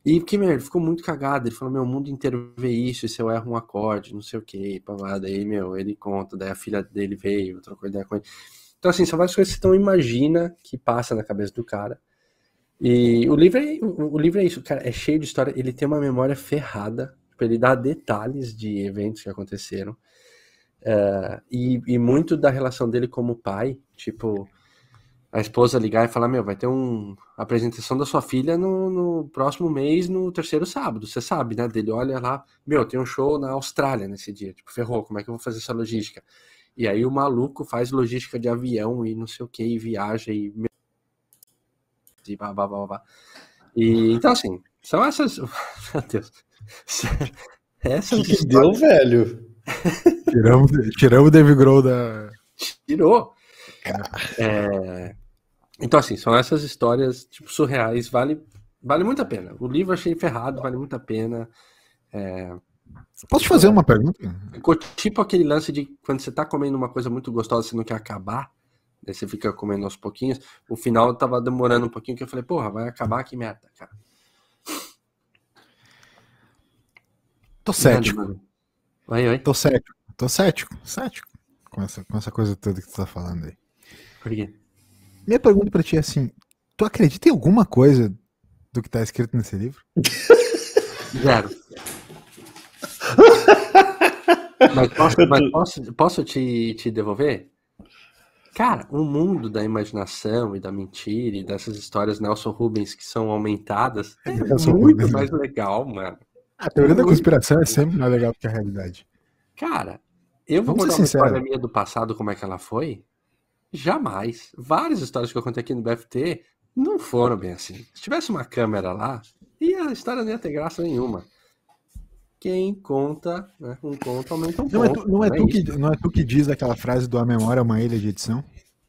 E que, meu, ele ficou muito cagado. Ele falou, meu, o mundo inteiro vê isso, e se eu erro um acorde, não sei o que, pavada. Aí, meu, ele conta, daí a filha dele veio, trocou ideia com ele. Então, assim, são várias coisas que você não imagina que passa na cabeça do cara. E o livro é, o, o livro é isso, cara, é cheio de história. Ele tem uma memória ferrada, tipo, ele dá detalhes de eventos que aconteceram. Uh, e, e muito da relação dele como pai, tipo, a esposa ligar e falar: Meu, vai ter uma apresentação da sua filha no, no, próximo mês, no terceiro sábado. Você sabe, né? Dele olha lá: Meu, tem um show na Austrália nesse dia. Tipo, ferrou, como é que eu vou fazer essa logística? E aí o maluco faz logística de avião e não sei o que, e viaja e. E blá, blá, blá, blá. E então, assim, são essas. Meu Deus. Essas que, que deu, velho? tiramos, tiramos o Dave Grohl da. Tirou. É, então, assim, são essas histórias, tipo, surreais, vale, vale muito a pena. O livro achei ferrado, vale muito a pena. É... Posso te fazer uma pergunta? Ficou tipo aquele lance de quando você tá comendo uma coisa muito gostosa, você não quer acabar, daí você fica comendo aos pouquinhos. O final tava demorando um pouquinho, que eu falei, porra, vai acabar, que merda, cara. Tô cético. Oi, oi. Tô cético, tô cético, cético com essa, com essa coisa toda que tu tá falando aí. Por quê? Minha pergunta pra ti é assim: tu acredita em alguma coisa do que tá escrito nesse livro? Zero. mas posso, mas posso, posso te, te devolver? Cara, o mundo da imaginação e da mentira e dessas histórias Nelson Rubens que são aumentadas é Nelson muito Rubens. mais legal, mano. A teoria da conspiração é sempre mais legal do que a realidade. Cara, eu vou Vamos contar uma história minha do passado, como é que ela foi? Jamais. Várias histórias que eu contei aqui no BFT não foram bem assim. Se tivesse uma câmera lá, e a história não ia ter graça nenhuma. Quem conta, né, um conto aumenta um não ponto. É tu, não, é, é tu que, não é tu que diz aquela frase do A Memória é uma ilha de edição?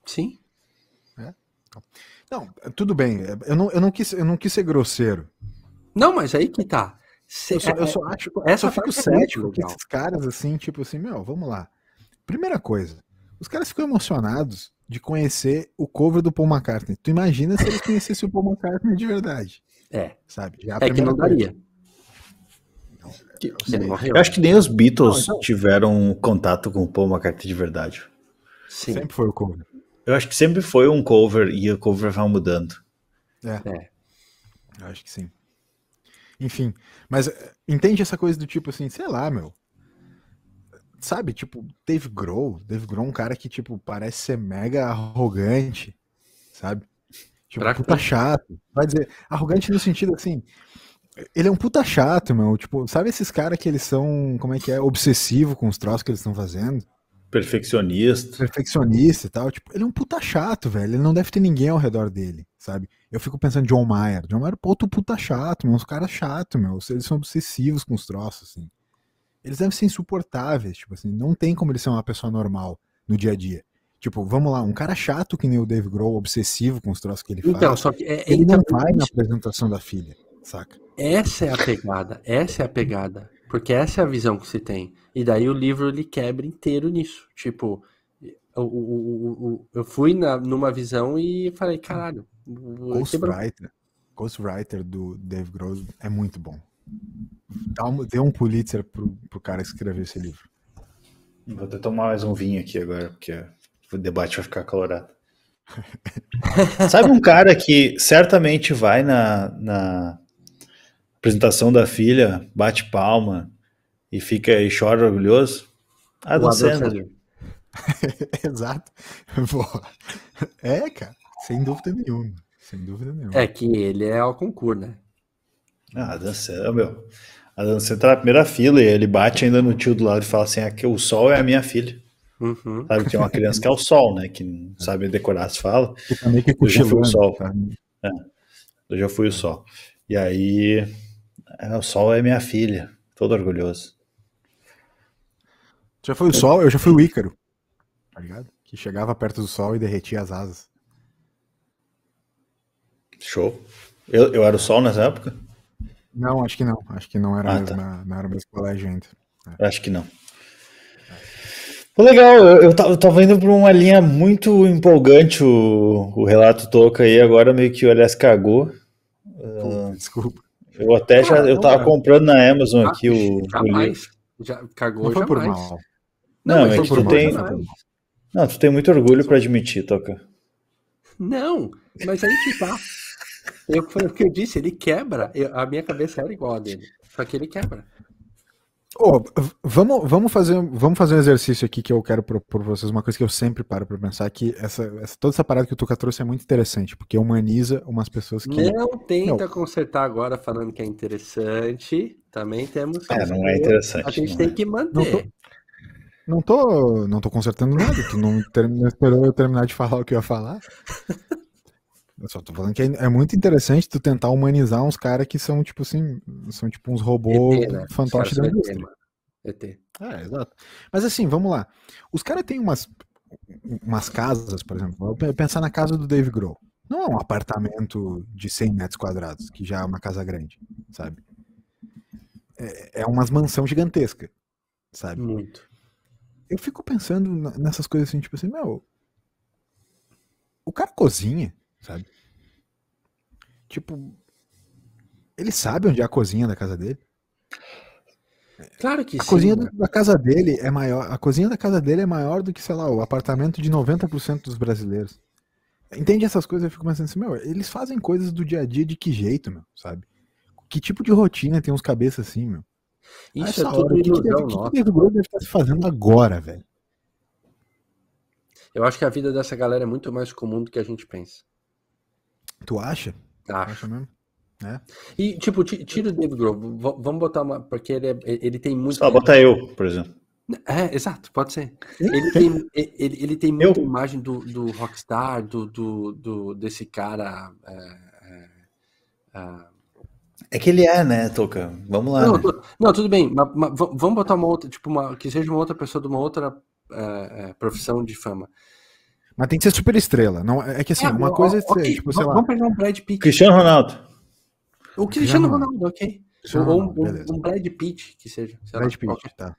Sim. É? Não, tudo bem. Eu não, eu, não quis, eu não quis ser grosseiro. Não, mas aí que tá. eu, só, eu só acho. Essa eu fico é cético com esses caras assim, tipo assim, meu, vamos lá. Primeira coisa, os caras ficam emocionados de conhecer o cover do Paul McCartney. Tu imagina se eles conhecessem o Paul McCartney de verdade. É. Sabe? Já é que não daria. eu acho que nem os Beatles não, então... tiveram contato com o Paul McCartney de verdade. Sim. Sempre foi o cover. Eu acho que sempre foi um cover e o cover vai mudando. É. é. Eu acho que sim. Enfim, mas eh, entende essa coisa do tipo assim, sei lá, meu sabe, tipo, Dave Grohl, Dave Grohl é um cara que, tipo, parece ser mega arrogante, sabe? Tipo, pra puta chato. Vai dizer, arrogante no sentido assim, ele é um puta chato, meu. Tipo, sabe esses caras que eles são, como é que é, obsessivo com os troços que eles estão fazendo? Perfeccionista. Perfeccionista e tal. Tipo, ele é um puta chato, velho. Ele não deve ter ninguém ao redor dele, sabe? Eu fico pensando em John Mayer. John Mayer, pô, outro puta chato, meu. Uns caras chato, meu. Eles são obsessivos com os troços, assim eles devem ser insuportáveis, tipo assim, não tem como ele ser uma pessoa normal no dia a dia. Tipo, vamos lá, um cara chato que nem o Dave Grohl, obsessivo com os troços que ele então, faz. Só que é, ele então, não vai na apresentação da filha, saca? Essa é a pegada, essa é a pegada. Porque essa é a visão que se tem. E daí o livro ele quebra inteiro nisso. Tipo, o, o, eu fui na, numa visão e falei, caralho. Ghostwriter, Ghostwriter do Dave Grohl é muito bom. Dá um, dê um Pulitzer pro, pro cara escrever esse livro. Vou até tomar mais um vinho aqui agora, porque o debate vai ficar calorado. Sabe um cara que certamente vai na, na apresentação da filha, bate palma e fica e chora orgulhoso? Adam Sandler. Exato. É, cara, sem dúvida nenhuma. Sem dúvida nenhuma. É que ele é o concurso, né? Ah, Adam Sandler, meu. Adam Sandler tá na primeira fila e ele bate ainda no tio do lado e fala assim: aqui, o sol é a minha filha. Uhum. Sabe, tem uma criança que é o sol, né? Que não sabe decorar as falas. Eu já fui o sol. Tá? É, eu já fui o sol. E aí, é, o sol é minha filha. Todo orgulhoso. Já foi o sol, eu já fui o Ícaro. Tá ligado? Que chegava perto do sol e derretia as asas. Show. Eu, eu era o sol nessa época? Não, acho que não. Acho que não era, ah, mesmo, tá. não era o mesmo colégio ainda. É. Acho que não. Legal, eu, eu, eu tava indo por uma linha muito empolgante o, o relato toca aí, agora meio que o Aliás cagou. Pô, uh, desculpa. Eu até já, eu tava comprando na Amazon aqui o, o livro. Jamais. Já, cagou Não foi por jamais. mal. Não, mas é eu que tô tu por tem- mal. Não, tu tem muito orgulho pra admitir, Toca. Não, mas aí que tá. Eu, foi o que eu disse, ele quebra. Eu- a minha cabeça era igual a dele. Só que ele quebra. V- vamos, vamos, fazer, vamos fazer um exercício aqui que eu quero propor pra vocês, uma coisa que eu sempre paro pra pensar, que essa, essa- toda essa parada que o Tuca trouxe é muito interessante, porque humaniza umas pessoas que. Não tenta consertar agora falando que é interessante. Também temos que. É, não é interessante. A gente não tem é. que Não manter. Não tô, não tô consertando nada, tu não, ter- não esperou eu terminar de falar o que eu ia falar. Eu só tô falando que é, é muito interessante tu tentar humanizar uns caras que são, tipo assim, são tipo uns robôs ET, né? Fantoches da indústria. ET. É, exato. Mas assim, vamos lá. Os caras têm umas, umas casas, por exemplo. Vou pe- pensar na casa do Dave Grohl. Não é um apartamento de 100 metros quadrados, que já é uma casa grande, sabe? É, é umas mansão gigantesca, sabe? Muito. Eu fico pensando nessas coisas assim, tipo assim, meu. O cara cozinha, sabe? Tipo. Ele sabe onde é a cozinha da casa dele. Claro que A sim. cozinha mano. do- da casa dele é maior. A cozinha da casa dele é maior do que, sei lá, o apartamento de 90% dos brasileiros. Entende essas coisas? Eu fico pensando assim, meu, eles fazem coisas do dia a dia de que jeito, meu, sabe? Que tipo de rotina tem uns cabeças assim, meu? A Isso é tudo hora, o que, que, ilusão deve, o que, que nossa. Grohl deve estar se fazendo agora, velho? Eu acho que a vida dessa galera é muito mais comum do que a gente pensa. Tu acha? Acho. Acha mesmo? E, tipo, ti- tira o David Grohl. v- Vamos botar uma. Porque ele, é- ele tem muito. Só bota eu, por exemplo. É, exato, pode ser. Ele tem, ele, ele tem muita Eu- imagem do, do rockstar, do, do, do- desse cara. é, é, é, É que ele é, né, Toca? Vamos lá. Não, né? tu- não, tudo bem, mas, mas vamos botar uma outra, tipo, uma, que seja uma outra pessoa de uma outra é, é, profissão de fama. Mas tem que ser super estrela. Não, é que assim, É, uma ó, coisa é ser, ok, tipo, sei v- lá. Vamos pegar um Brad Pitt. Cristiano Ronaldo. O Cristiano Ronaldo, ok. Cristiano Ou um, um Brad Pitt, que seja. sei lá, Brad Pitt, qualquer- tá.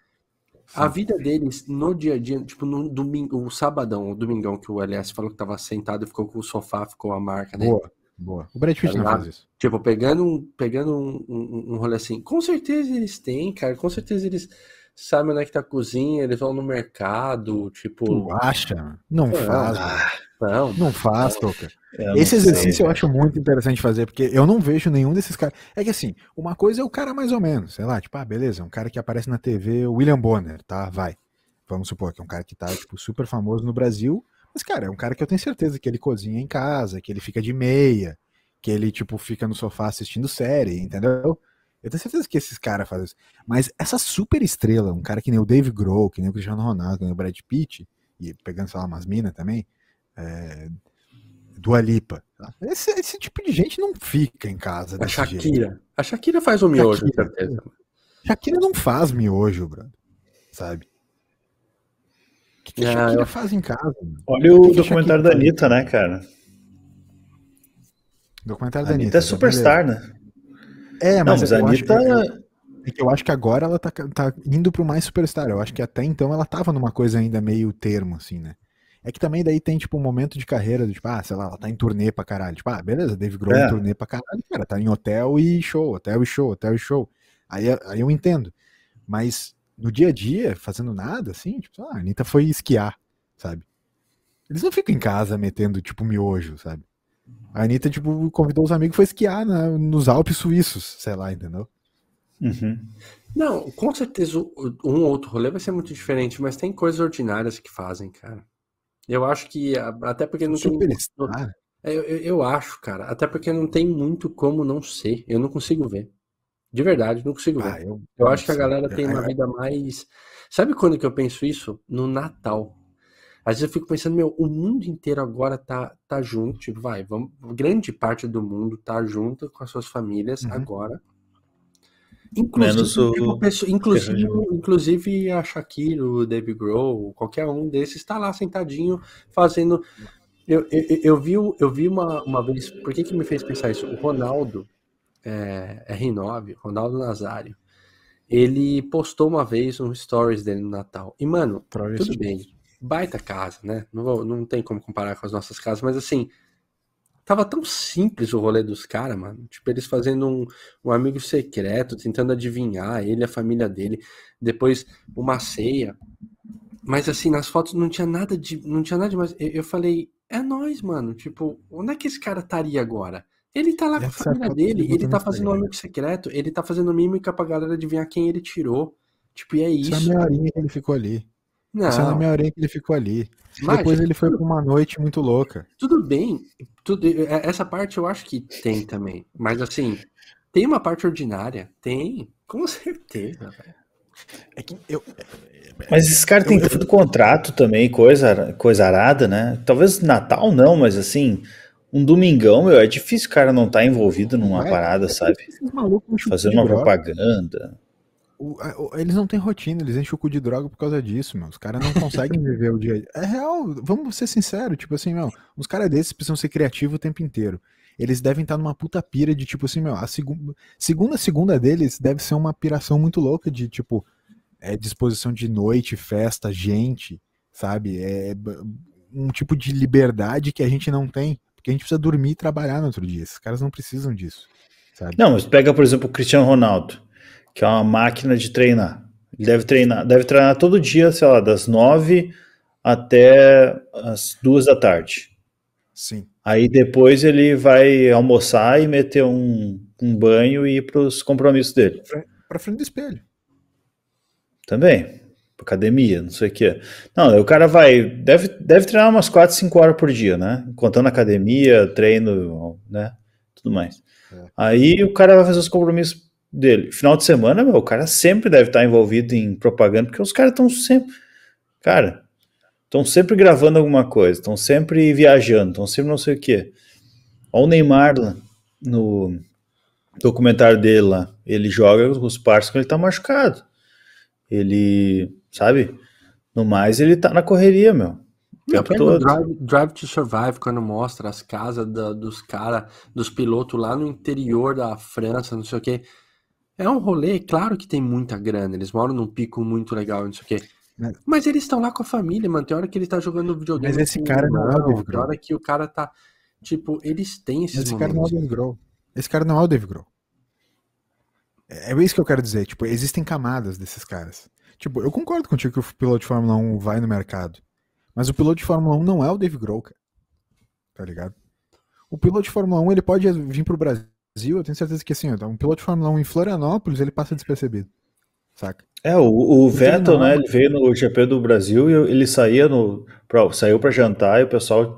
A vida deles no dia a dia, tipo, no domingo, o sabadão, o domingão que o LS falou que tava sentado e ficou com o sofá, ficou a marca dele. Boa, boa. O Brad Pitt Tá não faz isso. Tipo, pegando, um, pegando um, um, um rolê assim. Com certeza eles têm, cara. Com certeza eles sabem onde é que tá a cozinha, eles vão no mercado, tipo. Tu acha? Não Não. faz, Ah. Não, Não faz, Toca. eu não Esse sei, exercício eu velho. acho muito interessante fazer, porque eu não vejo nenhum desses caras. É que assim, uma coisa é o cara mais ou menos, sei lá, tipo, ah, beleza, um cara que aparece na TV, o William Bonner, tá? Vai. Vamos supor que é um cara que tá, tipo, super famoso no Brasil, mas, cara, é um cara que eu tenho certeza que ele cozinha em casa, que ele fica de meia, que ele, tipo, fica no sofá assistindo série, entendeu? Eu tenho certeza que esses caras fazem isso. Mas essa super estrela, um cara que nem o Dave Grohl, que nem o Cristiano Ronaldo, que nem o Brad Pitt, e pegando, sei lá, umas minas também, é, Dua Lipa. tá? Esse, esse tipo de gente não fica em casa a desse jeito. Shakira. A Shakira faz o miojo, com Shakira. certeza. Shakira não faz miojo, brother. Sabe? O que, que a Ah, Shakira faz em casa? mano? Olha O que documentário Shakira da Anitta, né, cara? Documentário da Anitta Anitta. é superstar, né? É, Não, mas, mas a eu, acho que, Anitta. é que eu acho que agora ela tá, tá indo pro mais superstar. Eu acho que até então ela tava numa coisa ainda meio termo, assim, né? É que também daí tem, tipo, um momento de carreira, do, tipo, ah, sei lá, ela tá em turnê pra caralho. Tipo, ah, beleza, Dave Grohl É. em turnê pra caralho, cara, tá em hotel e show, hotel e show, hotel e show. Aí, aí eu entendo. Mas no dia a dia, fazendo nada, assim, tipo, ah, a Anitta foi esquiar, sabe? Eles não ficam em casa metendo, tipo, miojo, sabe? A Anitta, tipo, convidou os amigos e foi esquiar na- nos Alpes suíços, sei lá, entendeu? Uhum. Não, com certeza um ou outro rolê vai ser muito diferente, mas tem coisas ordinárias que fazem, cara. Eu acho que, até porque não tem. Superstar. É, Eu, eu, eu acho, cara, até porque não tem muito como não ser. Eu não consigo ver. De verdade, não consigo ver. Ah, eu, Eu acho que a galera tem uma É, vida mais. Sabe quando que eu penso isso? No Natal. Às vezes eu fico pensando, meu, o mundo inteiro agora tá, tá junto. Tipo, vai, vamos, grande parte do mundo tá junto com as suas famílias Uhum. agora. Inclusive, o- tipo, pessoa- inclusive, inclusive a Shakira, o Dave Grohl, qualquer um desses está lá sentadinho fazendo. Eu, eu, eu vi, eu vi uma, uma vez. Por que, que me fez pensar isso? O Ronaldo é, R9, Ronaldo Nazário, ele postou uma vez um stories dele no Natal. E, mano, travesti. tudo bem, baita casa, né? Não, vou- não tem como comparar com as nossas casas, mas assim, Tava tão simples o rolê dos caras, mano. Tipo, eles fazendo um, um amigo secreto, tentando adivinhar ele, a família dele. Depois, uma ceia. Mas assim, nas fotos não tinha nada de. Não tinha nada demais. Eu, eu falei, é nós, mano. Tipo, onde é que esse cara estaria agora? Ele tá lá com a família dele, ele tá fazendo um amigo secreto, ele tá fazendo mímica pra galera adivinhar quem ele tirou. Tipo, e é isso. Essa é a meia horinha que ele ficou ali. Não. Essa é a meia horinha que ele ficou ali. Mas, Depois ele foi pra uma noite muito louca. Tudo bem. Tudo, é, essa parte eu acho que tem também. Mas assim, tem uma parte ordinária? Tem. Com certeza, velho. É que eu, mas esse cara tem tudo contrato também, coisa, coisa arada, né? Talvez Natal não, mas assim, um domingão, meu, é difícil o cara não estar tá envolvido numa é, parada, é sabe? Fazendo uma propaganda. O, eles não têm rotina, eles enchem o cu de droga por causa disso, meu. Os caras não conseguem viver o dia. É real, vamos ser sinceros, tipo assim, meu, uns caras desses precisam ser criativos o tempo inteiro. Eles devem estar numa puta pira de tipo assim, meu, a segunda, segunda segunda deles deve ser uma piração muito louca de tipo, é disposição de noite, festa, gente, sabe? É um tipo de liberdade que a gente não tem, porque a gente precisa dormir e trabalhar no outro dia. Esses caras não precisam disso, sabe? Não, mas pega, por exemplo, o Cristiano Ronaldo, que é uma máquina de treinar. Ele deve treinar, deve treinar todo dia, sei lá, das nove até as duas da tarde. Sim. Aí depois ele vai almoçar e meter um, um banho e ir para os compromissos dele. Para frente do espelho. Também. Academia, não sei o que. Não, o cara vai. Deve, deve treinar umas 4, 5 horas por dia, né? Contando academia, treino, né? Tudo mais. É. Aí o cara vai fazer os compromissos dele. Final de semana, meu, o cara sempre deve estar envolvido em propaganda, porque os caras estão sempre. Cara, estão sempre gravando alguma coisa, estão sempre viajando, estão sempre não sei o que. Olha o Neymar lá, no documentário dele lá. Ele joga os partes quando ele tá machucado. Ele, sabe? No mais, ele tá na correria, meu. O tempo todo. Drive, Drive, to Survive, quando mostra as casas da, dos caras, dos pilotos lá no interior da França, não sei o que. É um rolê, claro que tem muita grana, eles moram num pico muito legal, não sei o que. Mas, Mas eles estão lá com a família, mano. Tem hora que ele tá jogando videogame. Mas esse cara não é o Dave Grohl. Tem hora que o cara tá. Tipo, eles têm esses esse momentos. Cara não é o Dave Grohl. Esse cara não é o Dave Grohl. É, é isso que eu quero dizer. Tipo, existem camadas desses caras. Tipo, eu concordo contigo que o piloto de Fórmula 1 vai no mercado. Mas o piloto de Fórmula 1 não é o Dave Grohl, cara. Tá ligado? O piloto de Fórmula 1 ele pode vir pro Brasil. Eu tenho certeza que assim, um piloto de Fórmula 1 em Florianópolis ele passa despercebido. Saca? É, o, o Vettel, né? Ele veio no GP do Brasil e ele saía no. Pra, saiu para jantar e o pessoal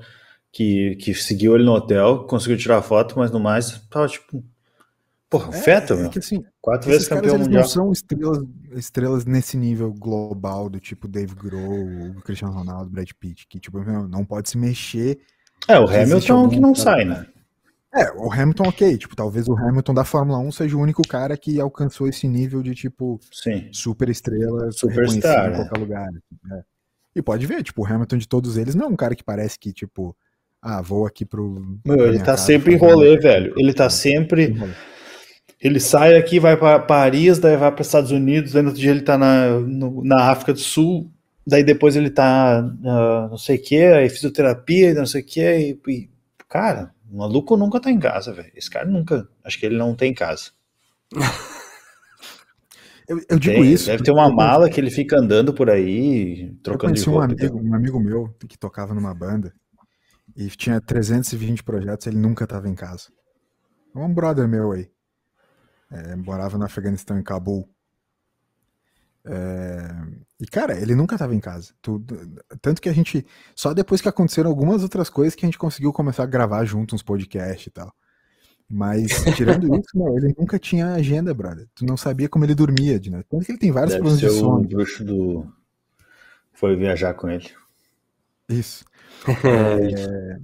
que, que seguiu ele no hotel conseguiu tirar foto, mas no mais tava tipo Porra, o é, Vettel, é meu. Que, assim, Quatro vezes campeão caras, mundial. não são estrelas, estrelas nesse nível global do tipo Dave Grohl, Cristiano Ronaldo, Brad Pitt, que tipo, não pode se mexer. É, o Hamilton que não cara. sai, né? É, o Hamilton, ok. Tipo, talvez o Hamilton da Fórmula 1 seja o único cara que alcançou esse nível de, tipo, Sim. super estrela, Superstar, em né? qualquer lugar. Né? E pode ver, tipo, o Hamilton de todos eles não é um cara que parece que, tipo, ah, vou aqui pro. Meu, ele tá sempre em rolê, velho. Ele tá sempre. Ele sai aqui, vai para Paris, daí vai para os Estados Unidos, daí no outro dia ele tá na, no, na África do Sul, daí depois ele tá uh, não sei o que, aí fisioterapia, não sei o que, e, e, cara, o maluco nunca tá em casa, velho. Esse cara nunca, acho que ele não tem casa. eu, eu, digo tem, isso. Deve ter uma mala que ele fica andando por aí, trocando de roupa. Um amigo, um amigo meu que tocava numa banda e tinha 320 projetos, ele nunca tava em casa. É um brother meu aí. É, morava no Afeganistão, em Cabul. É, e, cara, ele nunca estava em casa. Tanto que a gente. Só depois que aconteceram algumas outras coisas que a gente conseguiu começar a gravar junto uns podcasts e tal. Mas, tirando isso, não, ele nunca tinha agenda, brother. Tu não sabia como ele dormia, né? Tanto que ele tem vários Deve problemas de sono. O bruxo do. Foi viajar com ele. Isso. é...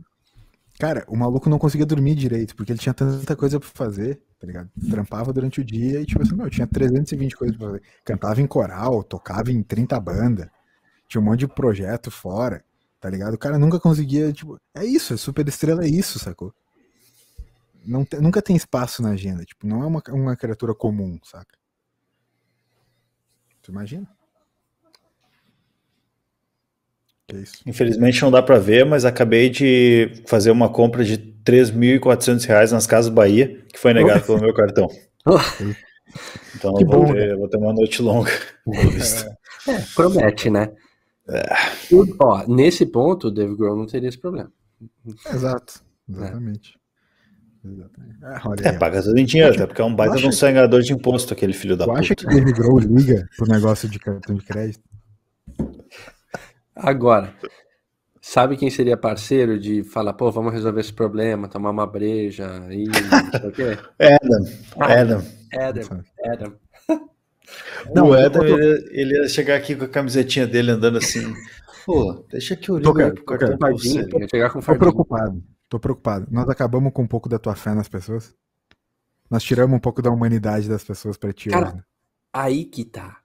Cara, o maluco não conseguia dormir direito, porque ele tinha tanta coisa pra fazer tá ligado? Trampava durante o dia e, tipo assim, meu, tinha 320 coisas pra fazer. Cantava em coral, tocava em 30 bandas, tinha um monte de projeto fora, tá ligado? O cara nunca conseguia, tipo, é isso, é super estrela, é isso, sacou? Não te, nunca tem espaço na agenda, tipo, não é uma, uma criatura comum, saca? Tu imagina? É Infelizmente não dá para ver, mas acabei de fazer uma compra de 3.400 reais nas Casas Bahia, que foi negado pelo meu cartão. Então Que eu vou, bom, ter, eu vou ter uma noite longa. É, promete, né? O- Ó, nesse ponto, o Dave Grohl não teria esse problema. Exato. Exatamente. Exatamente. Ah, É, ó. paga tudo em dinheiro, até porque é um baita de um songador de imposto, aquele filho da Tu acha puta. que Dave Grohl liga pro negócio de cartão de crédito? Agora, sabe quem seria parceiro de falar, pô, vamos resolver esse problema, tomar uma breja e não sei o quê? Adam, Adam. Adam, Adam. Não, o Adam, eu tô- ele, ele ia chegar aqui com a camisetinha dele andando assim. Pô, deixa que eu ligo Tô, aí pro tô, cartão pra Fardinho, você. ia chegar com Tô fardinho. preocupado. Tô preocupado. Nós acabamos com um pouco da tua fé nas pessoas. Nós tiramos um pouco da humanidade das pessoas pra ti Cara, hoje. né? Aí que tá.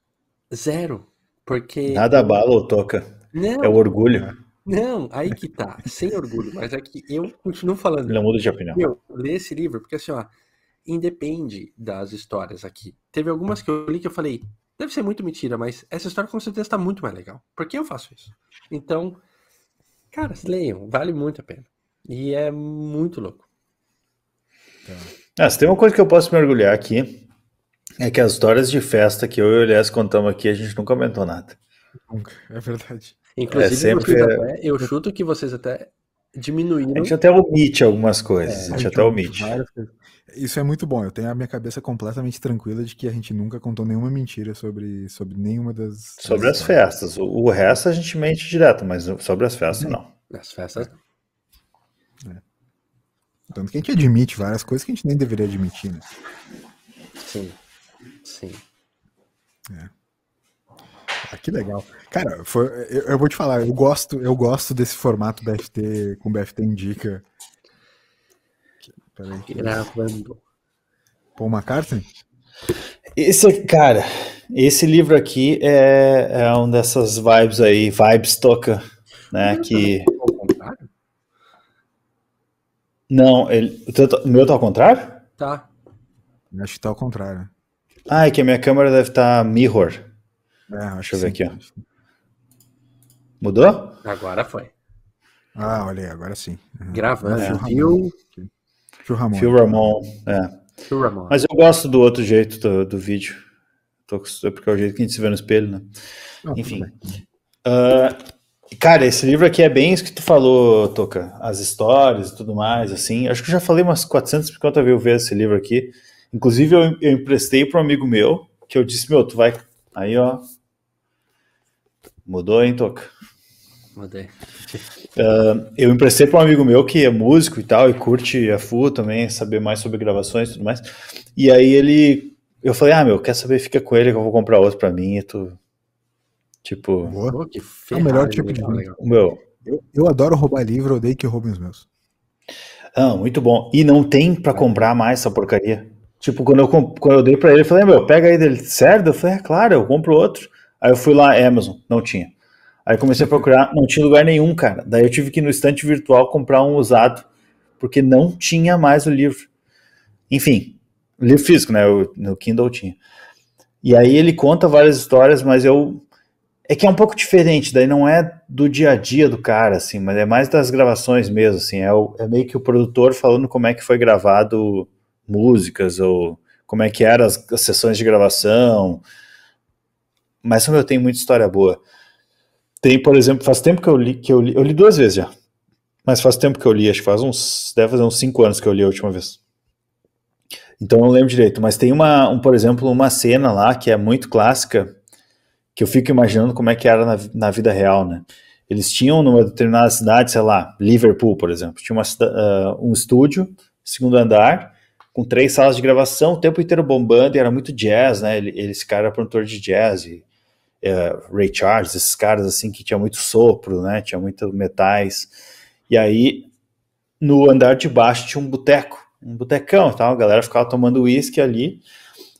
Zero. Porque. Nada bala ou toca. Não, É o orgulho. Não, aí que tá. Sem orgulho. Mas é que eu continuo falando. Ele muda de opinião. Meu, lê esse livro, porque assim, ó, independe das histórias aqui. Teve algumas que eu li que eu falei, deve ser muito mentira, mas essa história com certeza tá muito mais legal. Por que eu faço isso? Então, cara, leiam, vale muito a pena. E é muito louco. Ah, se tem uma coisa que eu posso me orgulhar aqui, é que as histórias de festa que eu e o Elias contamos aqui, a gente nunca comentou nada. Nunca. É verdade. Inclusive, É, sempre vocês é- até- eu chuto que vocês até diminuíram. A gente até omite algumas coisas, É, a A gente até omite. várias coisas. Isso é muito bom. Eu tenho a minha cabeça completamente tranquila de que a gente nunca contou nenhuma mentira sobre, sobre nenhuma das. Sobre as festas. O, o resto a gente mente direto, mas sobre as festas não. Nas festas. Tanto que a gente admite várias coisas que a gente nem deveria admitir, né? Sim. Sim. Ah, que legal. Cara, foi, eu, eu vou te falar, eu gosto, eu gosto desse formato BFT com BFT Indica. Peraí. Gravando. Paul McCartney? Esse, cara, esse livro aqui é, é um dessas vibes aí, vibes toca, né? Que. Contrário? Não, ele, o teu- o meu tá ao contrário? Tá. Acho que tá ao contrário. Ah, é que a minha câmera deve estar mirror. É, Deixa eu ver sim. aqui, Mudou? Agora foi. Ah, olha aí, agora sim. Uhum. Gravando. É. Phil Ramon. Phil Ramon, é. Viu, Ramon? Mas eu gosto do outro jeito do, do vídeo. Tô, com- porque é o jeito que a gente se vê no espelho, né? Não, Enfim. Ah, cara, esse livro aqui é bem isso que tu falou, Toca. As histórias e tudo mais, assim. Acho que eu já falei umas 450 mil vezes esse livro aqui. Inclusive, eu, eu emprestei para um amigo meu, que eu disse, meu, tu vai... Aí, ó... Mudou, hein, Toca? Mudei. Eu emprestei para um amigo meu que é músico e tal, e curte a FU também, saber mais sobre gravações e tudo mais. E aí ele... Eu falei, ah, meu, quer saber? Fica com ele que eu vou comprar outro para mim e tu... Tipo... Boa. Que É o melhor ferrado, tipo de legal, livro. legal. Meu, Eu, eu adoro roubar livro, eu odeio que roubem os meus. Ah, muito bom. E não tem pra comprar mais essa porcaria. Tipo, quando eu, quando eu dei pra ele, eu falei, meu, pega aí dele, certo? Eu falei, é claro, eu compro outro. Aí eu fui lá, Amazon, não tinha. Aí comecei a procurar, não tinha lugar nenhum, cara. Daí eu tive que ir no estante virtual comprar um usado, porque não tinha mais o livro. Enfim, livro físico, né? No Kindle tinha. E aí ele conta várias histórias, mas eu. É que é um pouco diferente, daí não é do dia a dia do cara, assim, mas é mais das gravações mesmo, assim. É, o- é meio que o produtor falando como é que foi gravado músicas, ou como é que eram as, as sessões de gravação. Mas meu, tem muita história boa. Tem, por exemplo, faz tempo que eu li, que eu li, eu li duas vezes já. Mas faz tempo que eu li, acho que faz uns, deve fazer uns cinco anos que eu li a última vez. Então eu não lembro direito, mas tem uma, um, por exemplo, uma cena lá que é muito clássica, que eu fico imaginando como é que era na, na vida real, né? Eles tinham numa determinada cidade, sei lá, Liverpool, por exemplo, tinha uma, ah, um estúdio, segundo andar, com três salas de gravação, o tempo inteiro bombando, e era muito jazz, né? Ele, ele- esse cara era produtor de jazz, e, eh, Ray Charles, esses caras assim que tinha muito sopro, né? Tinha muito metais. E aí, no andar de baixo tinha um boteco, um botecão, tal, a galera ficava tomando uísque ali.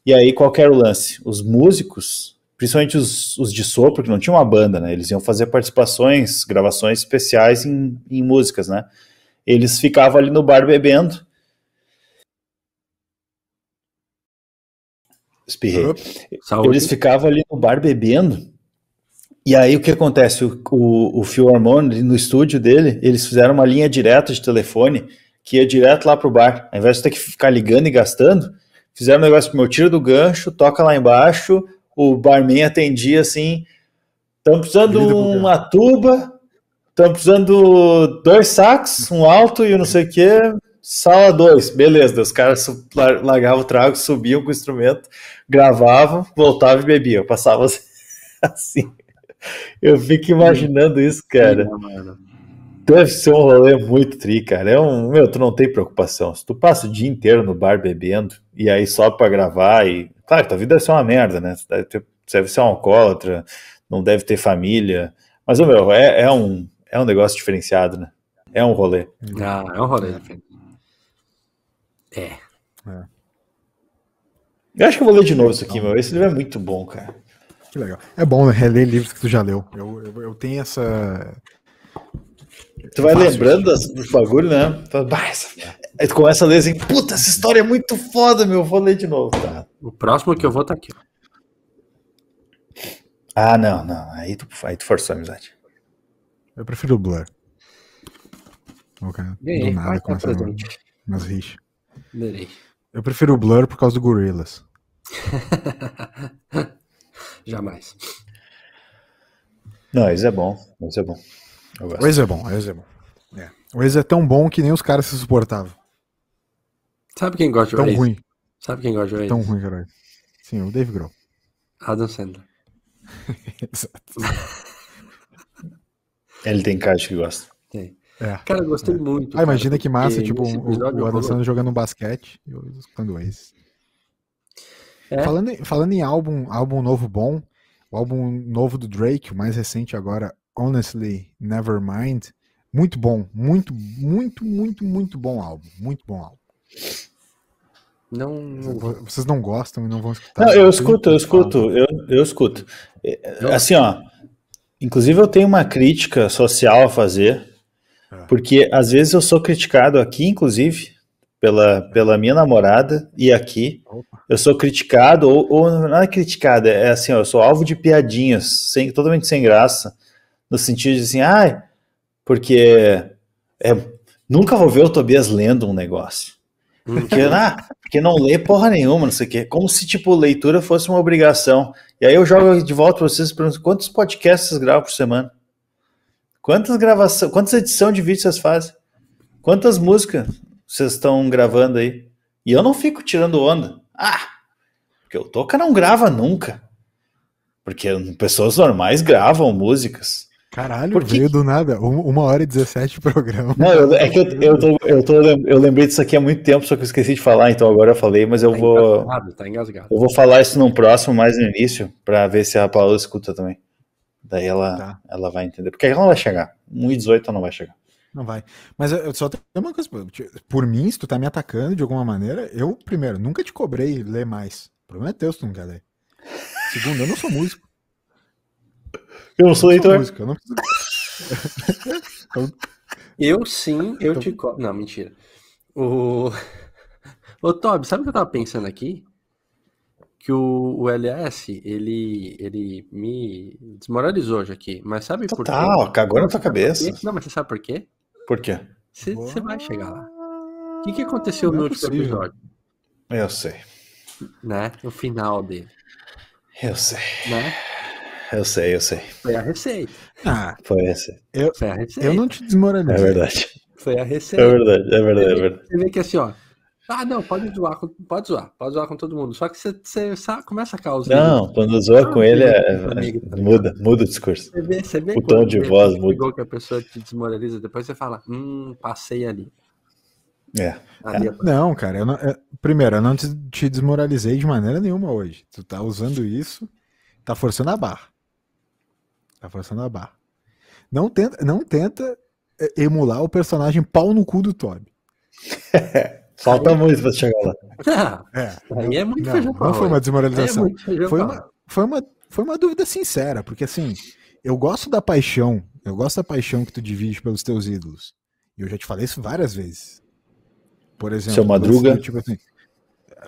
E aí, qual era o lance? Os músicos, principalmente os, os de sopro, que não tinham uma banda, né? Eles iam fazer participações, gravações especiais em, em músicas, né? Eles ficavam ali no bar bebendo. Espirrei. Saúde. Eles ficavam ali no bar bebendo. E aí o que acontece? O, o, o Phil Harmon, no estúdio dele, eles fizeram uma linha direta de telefone que ia direto lá pro bar. Ao invés de ter que ficar ligando e gastando, fizeram um negócio pro meu tiro do gancho, toca lá embaixo, o barman atendia assim, estamos precisando de uma tuba, estamos precisando dois sacos, um alto e um não sei o que, sala 2, beleza, os caras largavam o trago, subiam com o instrumento, gravavam, voltavam e bebiam, passava assim. Eu fico imaginando isso, cara. Deve ser um rolê muito tri, cara. É um, meu, tu não tem preocupação. Se tu passa o dia inteiro no bar bebendo e aí sobe pra gravar e. Claro, tua vida deve ser uma merda, né? Você deve, ter, deve ser um alcoólatra, não deve ter família. Mas, meu, é, é, um, é um negócio diferenciado, né? É um rolê. Ah, é um rolê. É. é. Eu acho que eu vou ler de novo isso aqui, meu. Esse livro é muito bom, cara. Que legal. É bom, né? Reler livros que tu já leu. Eu, eu, eu tenho essa Tu vai Fácil, lembrando dos bagulho, né? Aí tu começa a ler assim, puta, essa história é muito foda, meu. Vou ler de novo, tá? O próximo que eu vou tá aqui, ó. Ah, não, não. Aí tu, aí tu forçou a amizade. Eu prefiro o Blur. Okay. Do nada começa umas rixas. Eu prefiro o Blur por causa do Gorillaz. Jamais. Não, isso é bom. Isso é bom. O Waze é bom, o Waze é bom. É. O Waze é tão bom que nem os caras se suportavam. Sabe quem gosta de Tão ruim. Sabe quem gosta de Waze? Tão ruim, caralho. Sim, o Dave Grohl. Adam Sandler. Ele tem cara que gosta. Tem. É. Cara, eu gostei é. muito. Ah, imagina que massa, tipo, o, o Adam Sandler jogando um basquete e eu escutando Waze. É. Falando, em, falando em álbum, álbum novo bom, o álbum novo do Drake, o mais recente agora, Honestly Nevermind. Muito bom, muito, muito, muito, muito bom álbum. Muito bom álbum. Não. Vocês não gostam e não vão escutar. Não, eu escuto, eu escuto, eu, eu escuto. Assim, ó. Inclusive, eu tenho uma crítica social a fazer, é. Porque às vezes eu sou criticado aqui, inclusive, pela, pela minha namorada e aqui. Eu sou criticado, ou, ou não é criticado, é assim, ó, eu sou alvo de piadinhas, sem, totalmente sem graça no sentido de assim, ah, porque é, nunca vou ver o Tobias lendo um negócio. Porque, ah, porque não lê porra nenhuma, não sei o quê. Como se, tipo, leitura fosse uma obrigação. E aí eu jogo de volta para vocês pergunto, quantos podcasts vocês gravam por semana? Quantas gravações, quantas edições de vídeo vocês fazem? Quantas músicas vocês estão gravando aí? E eu não fico tirando onda. Ah, porque o Toca não grava nunca. Porque pessoas normais gravam músicas. Caralho, Porque... veio do nada. Uma hora e 17 programa. Não, eu, é que eu, eu, tô, eu, tô, eu lembrei disso aqui há muito tempo, só que eu esqueci de falar, então agora eu falei, mas eu tá vou. Engasgado, tá engasgado. Eu vou falar isso no próximo, mais no início, para ver se a Paula escuta também. Daí ela, tá. ela vai entender. Porque ela não vai chegar. 1,18 ela não vai chegar. Não vai. Mas eu só tenho uma coisa. Por mim, se tu tá me atacando de alguma maneira, eu, primeiro, nunca te cobrei ler mais. O problema é teu se tu não quer ler. Segundo, eu não sou músico. Eu não sou leitor. eu, não eu sim, eu então... te. Co... Não, mentira. O. Ô, Tob, sabe o que eu tava pensando aqui? Que o, o LS, ele, ele me desmoralizou hoje aqui. Mas sabe Total, por quê? Total, cagou na tua cabeça. Não, mas você sabe por quê? Por quê? Você, você vai chegar lá. O que, que aconteceu não no é último episódio? Eu sei. Né? O final dele. Eu sei. Né? Eu sei, eu sei. Foi a receita. Ah, foi a receita. Eu, Foi a receita. eu não te desmoralizei. É verdade. Foi a receita. É verdade, é verdade, é verdade. Você vê que assim, ó. Ah, não, pode zoar, pode zoar, pode zoar com todo mundo. Só que você, você começa a causar. Não, quando zoa ah, com ele, é, amigo, tá muda, muda o discurso. Você vê, você vê o tom de voz muda. que a pessoa te desmoraliza, depois você fala, hum, passei ali. É. Ali é. Não, cara, eu não, eu, primeiro, eu não te, te desmoralizei de maneira nenhuma hoje. Tu tá usando isso, tá forçando a barra. Tá forçando a barra. Não tenta, não tenta é, emular o personagem pau no cu do Toby. Falta muito pra chegar lá. é, aí é muito não, feijão Não foi uma desmoralização. É foi, uma, foi, uma, foi uma dúvida sincera, porque assim, eu gosto da paixão, eu gosto da paixão que tu divide pelos teus ídolos. E eu já te falei isso várias vezes. Por exemplo, Seu Madruga. tipo assim,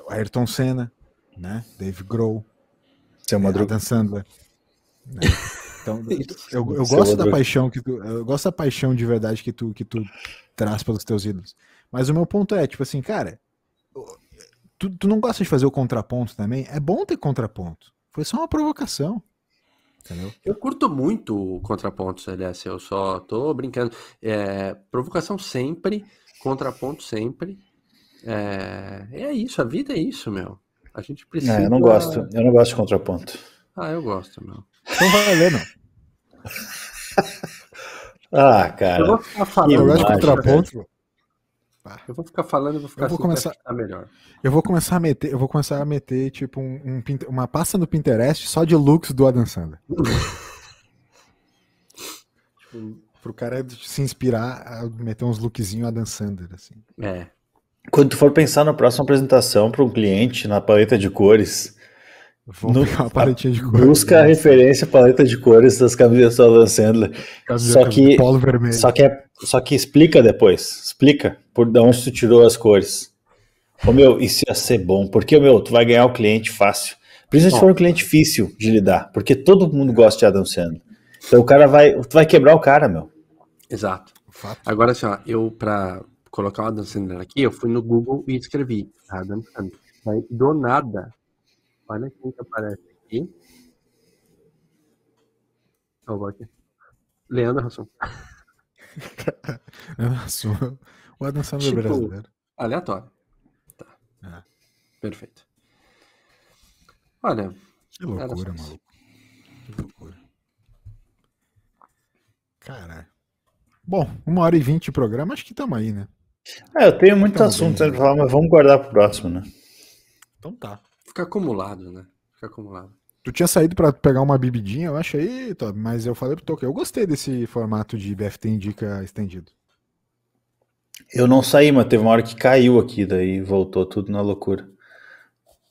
Ayrton Senna, né? Dave Grohl, Seu Madruga. Adam Sandler. Né? Então, eu, eu gosto da paixão que tu, eu gosto da paixão de verdade que tu que tu traz pelos teus ídolos. Mas o meu ponto é, tipo assim, cara, tu, tu não gosta de fazer o contraponto também? É bom ter contraponto. Foi só uma provocação. Entendeu? Eu curto muito o contraponto, CLS, eu só tô brincando. É, provocação sempre, contraponto sempre. É, é isso, a vida é isso, meu. A gente precisa. É, eu não gosto, eu não gosto de contraponto. Ah, eu gosto, meu. Então vai ler, não. ah, cara. Eu vou ficar falando. Eu gosto de imagem, contraponto. Eu vou ficar falando e vou ficar Eu vou assim começar- ficar melhor. Eu vou começar a meter, eu vou começar a meter tipo um, um uma pasta no Pinterest só de looks do Adam Sandler. Tipo, pro cara se inspirar a meter uns lookzinhos Adam Sandler assim. É. Quando tu for pensar na próxima apresentação para um cliente na paleta de cores, Vou No- pegar uma paletinha de cor. busca a referência paleta de cores das camisetas do Adam Sandler. Só que- polo vermelho. Só que, é, só que explica depois. Explica por de onde tu tirou as cores. Ô meu, isso ia ser bom. Porque, meu, tu vai ganhar o cliente fácil. Principalmente se for um cliente difícil de lidar. Porque todo mundo gosta de Adam Sandler. Então o cara vai. Tu vai quebrar o cara, meu. Exato. Fato. Agora, assim, ó, eu, pra colocar o Adam Sandler aqui, eu fui no Google e escrevi Adam Sandler. Do nada, olha quem que aparece aqui. Eu vou aqui. Leandro Hassum. Nossa, o Adam Sandler Tipo, brasileiro. Aleatório. Tá. É. Perfeito. Olha, Que loucura, maluco. Que loucura. Caralho. Bom, uma hora e vinte de programa, acho que estamos aí, né? É, eu tenho muito Então, assunto bem. pra falar, mas vamos guardar pro próximo, né? Então tá. Fica acumulado, né? Fica acumulado. Tu tinha saído pra pegar uma bebidinha, eu acho aí, mas eu falei pro Toque, eu gostei desse formato de BFT Indica estendido. Eu não saí, mas teve uma hora que caiu aqui, daí voltou tudo na loucura.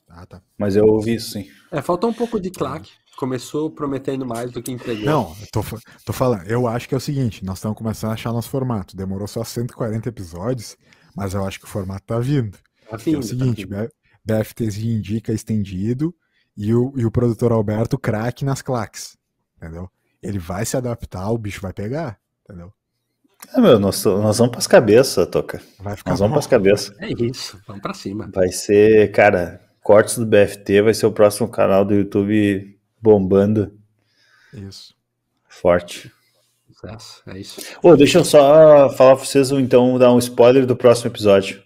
Ah, tá. Mas eu ouvi isso sim. É, faltou um pouco de claque. Começou prometendo mais do que entregou. Não, eu tô, tô falando, eu acho que é o seguinte, nós estamos começando a achar nosso formato. Demorou só 140 episódios, mas eu acho que o formato tá vindo. Tá é vindo, o tá seguinte, vindo. BFTzinho indica estendido e o, e o produtor Alberto craque nas claques, entendeu? Ele vai se adaptar, o bicho vai pegar, entendeu? É, meu, nós, nós vamos pras cabeças, Toca. Vai ficar Nós vamos bom. pras cabeças. É isso, vamos pra cima. Vai ser, cara, Cortes do BFT vai ser o próximo canal do YouTube bombando Isso. forte. Sucesso, é isso. Ô, deixa eu só falar pra vocês, então, dar um spoiler do próximo episódio.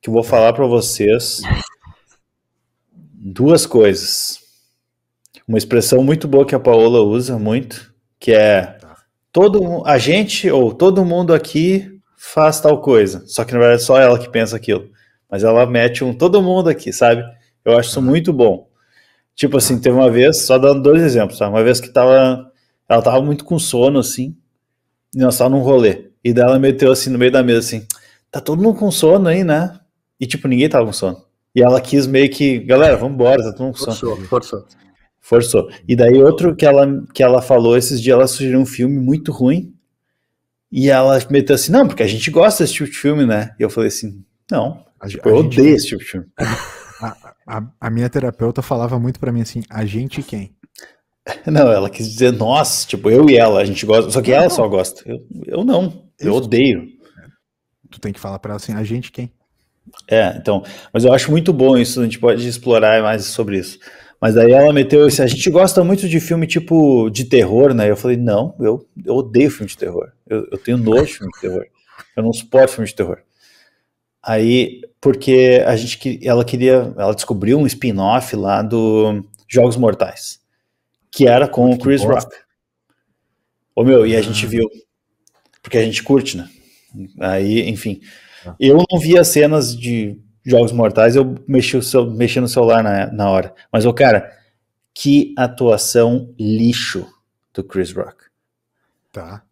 Que eu vou falar pra vocês duas coisas. Uma expressão muito boa que a Paola usa muito, que é todo mu- a gente ou todo mundo aqui faz tal coisa. Só que na verdade é só ela que pensa aquilo. Mas ela mete um todo mundo aqui, sabe? Eu acho isso muito bom. Tipo assim, teve uma vez, só dando dois exemplos, tá? Uma vez que tava, ela tava muito com sono, assim, e nós tava num rolê. E daí ela meteu assim no meio da mesa, assim, tá todo mundo com sono aí, né? E tipo, ninguém tava com sono. E ela quis meio que, galera, vambora, tá todo mundo com sono. Forçou, forçou. Forçou. E daí outro que ela, que ela falou esses dias, ela sugeriu um filme muito ruim. E ela meteu assim, não, porque a gente gosta desse tipo de filme, né? E eu falei assim, não, A, eu a gente- odeio esse tipo de filme. a, a minha terapeuta falava muito pra mim assim, a gente quem? Não, ela quis dizer nós, tipo, eu e ela, a gente gosta, só que ela só gosta. Eu, eu não, eu Isso. odeio. Tu tem que falar pra ela assim, a gente quem? É, então, mas eu acho muito bom isso, a gente pode explorar mais sobre isso. Mas daí ela meteu isso, a gente gosta muito de filme tipo de terror, né? Eu falei, não, eu, eu odeio filme de terror. Eu, eu tenho nojo de filme de terror. Eu não suporto filme de terror. Aí, porque a gente que- ela queria, ela descobriu um spin-off lá do Jogos Mortais, que era com o Chris. Rock. Ô meu, e a gente Ah. viu, porque a gente curte, né? Aí, enfim. Eu não via cenas de Jogos Mortais, eu mexi, o cel- mexi no celular na, na hora. Mas, ô cara, que atuação lixo do Chris Rock. Tá.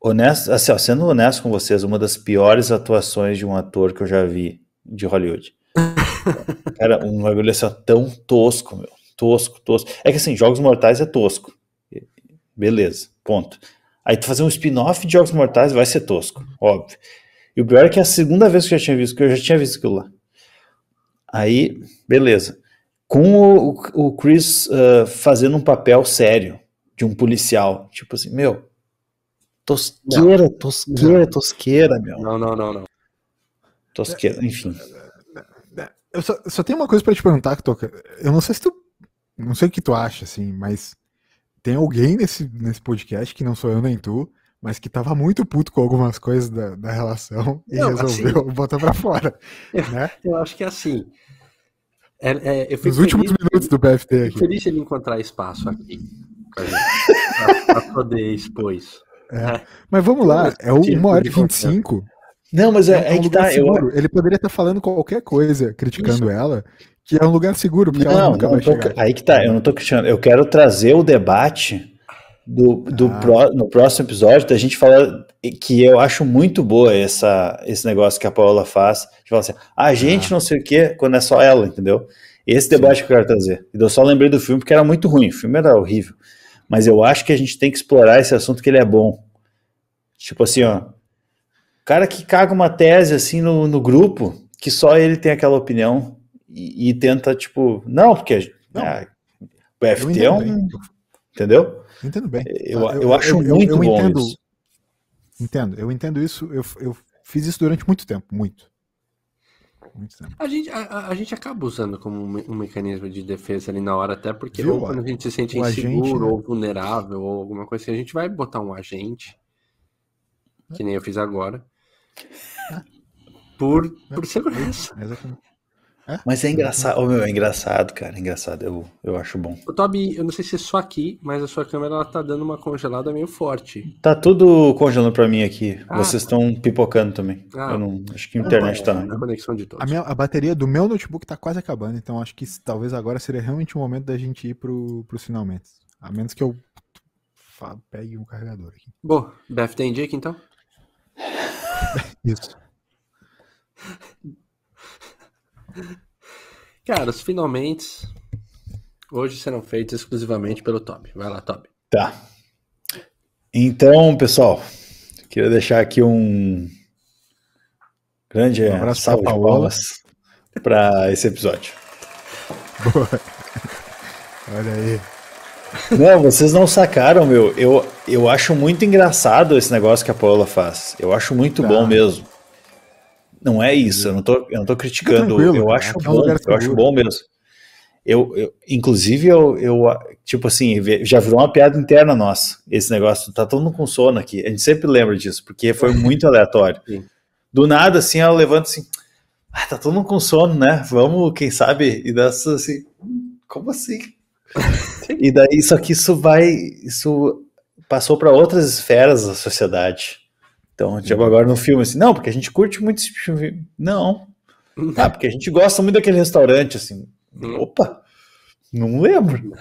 Honesto, assim, ó, sendo honesto com vocês, uma das piores atuações de um ator que eu já vi de Hollywood. Cara, um bagulho assim, tão tosco, meu. Tosco, tosco. É que assim, Jogos Mortais é tosco. Beleza, ponto. Aí tu fazer um spin-off de Jogos Mortais vai ser tosco, óbvio. E o pior é que é a segunda vez que eu já tinha visto, que eu já tinha visto aquilo lá. Aí, beleza. Com o, o Chris ah, fazendo um papel sério de um policial. Tipo assim, meu, tosqueira, tosqueira, tosqueira, meu. Não, não, não, não. Tosqueira, enfim. Eu só, só tenho uma coisa pra te perguntar, Toca. Eu não sei se tu. Não sei o que tu acha, assim, mas tem alguém nesse, nesse podcast que não sou eu nem tu, mas que tava muito puto com algumas coisas da, da relação e Não, resolveu botar pra fora. né? Eu acho que é assim. É, é, eu fico Nos últimos feliz, minutos do BFT aqui. feliz de ele encontrar espaço aqui pra, gente, pra- pra poder expor isso. É. Mas vamos lá, é 1 hora e de confiança. 25. Não, mas é, É, é um que tá. Eu, seguro. Ele poderia estar falando qualquer coisa, criticando ela, que é um lugar seguro, porque ela não, nunca não vai tô- chegar. aí que tá. Eu não tô questionando. Eu quero trazer o debate do, do Ah. pró- no próximo episódio da gente falar que eu acho muito boa essa, esse negócio que a Paola faz. De falar assim, a gente não sei o que, quando é só ela, entendeu? Esse debate que eu quero trazer. E eu só lembrei do filme porque era muito ruim. O filme era horrível. Mas eu acho que a gente tem que explorar esse assunto que ele é bom. Tipo assim, ó. Cara que caga uma tese assim no, no grupo, que só ele tem aquela opinião e, e tenta, tipo, não, porque Não. ah, o Eu BFT é um. Entendeu? Eu entendo bem. Eu, Ah, eu, acho muito bom entendo, isso. Entendo, eu entendo isso. Eu, eu fiz isso durante muito tempo, muito. Muito tempo. A gente, a, a- gente acaba usando como um, me- um mecanismo de defesa ali na hora, até porque Viu, ou quando a gente se sente inseguro agente, né? ou vulnerável ou alguma coisa assim, a gente vai botar um agente, que nem eu fiz agora, por, por segurança. Exatamente. Mas é engraçado, oh, meu, é engraçado, cara, é engraçado, eu, eu acho bom. O Toby, eu não sei se é só aqui, mas a sua câmera ela tá dando uma congelada meio forte. Tá tudo congelando pra mim aqui. Ah. Vocês estão pipocando também. Ah. Eu não, acho que a internet é, tá. a conexão de todos. A, minha, a bateria do meu notebook tá quase acabando, então acho que talvez agora seria realmente o momento da gente ir pro, pros finalmente. A menos que eu pegue um carregador aqui. Bom, Beth tem dica então? Isso. Cara, os finalmente hoje serão feitos exclusivamente pelo Toby. Vai lá, Toby. Tá. Então, pessoal, queria deixar aqui um grande Um abraço salve pra de palmas para esse episódio. Boa. Olha aí. Não, vocês não sacaram, meu. Eu, eu acho muito engraçado esse negócio que a Paola faz. Eu acho muito Tá. bom mesmo. Não é isso, eu não tô, eu não tô criticando. tranquilo, eu cara, acho é bom, eu acho bom mesmo. Eu, eu- inclusive, eu, eu, tipo assim, já virou uma piada interna nossa, esse negócio. Tá todo mundo com sono aqui. A gente sempre lembra disso, porque foi muito aleatório. Sim. Do nada, assim, ela levanta assim, ah, tá todo mundo com sono, né? Vamos, quem sabe? E dá assim, "Hum, como assim? E daí, só que isso vai, isso passou para outras esferas da sociedade. Então, tipo, agora no filme, assim, não, porque a gente curte muito esse filme. Não. Ah, porque a gente gosta muito daquele restaurante, assim. Hum. Opa, não lembro.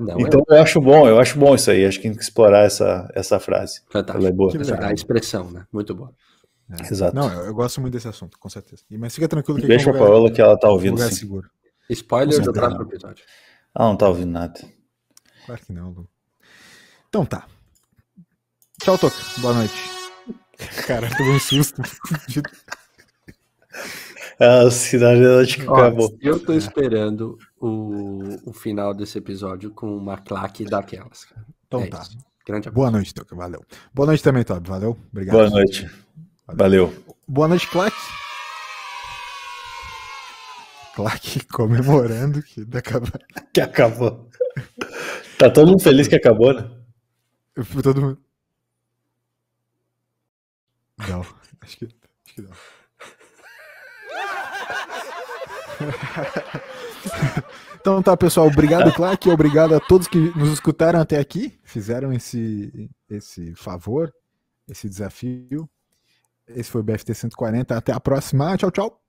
Não, Então, eu acho bom, eu acho bom isso aí. Acho que tem que explorar essa, essa frase. é fantástico. Ela é boa. A expressão, né? Muito boa. É. Exato. Não, eu, eu gosto muito desse assunto, com certeza. Mas fica tranquilo que Deixa a é lugar, Paola que ela tá ouvindo, lugar sim. seguro. Spoiler do próximo episódio. Ela não tá ouvindo nada. Claro que não, Lu. Então tá. Tchau, Toca. Boa noite. Cara, tomei um susto. A cidade que Ó, acabou. eu tô esperando o, o final desse episódio com uma claque daquelas. cara. Então É tá. isso. Grande abraço. Boa noite, Toca. Valeu. Boa noite também, Todd. Valeu. Obrigado. Boa noite. Valeu. Boa noite, Claque. Claque comemorando que acaba. Que acabou. Tá todo mundo feliz que acabou, né? Todo mundo. Não, acho que, acho que não. Então tá, pessoal. Obrigado, Claque. Obrigado a todos que nos escutaram até aqui. Fizeram esse, esse favor, esse desafio. Esse foi o BFT 140. Até a próxima. Tchau, tchau.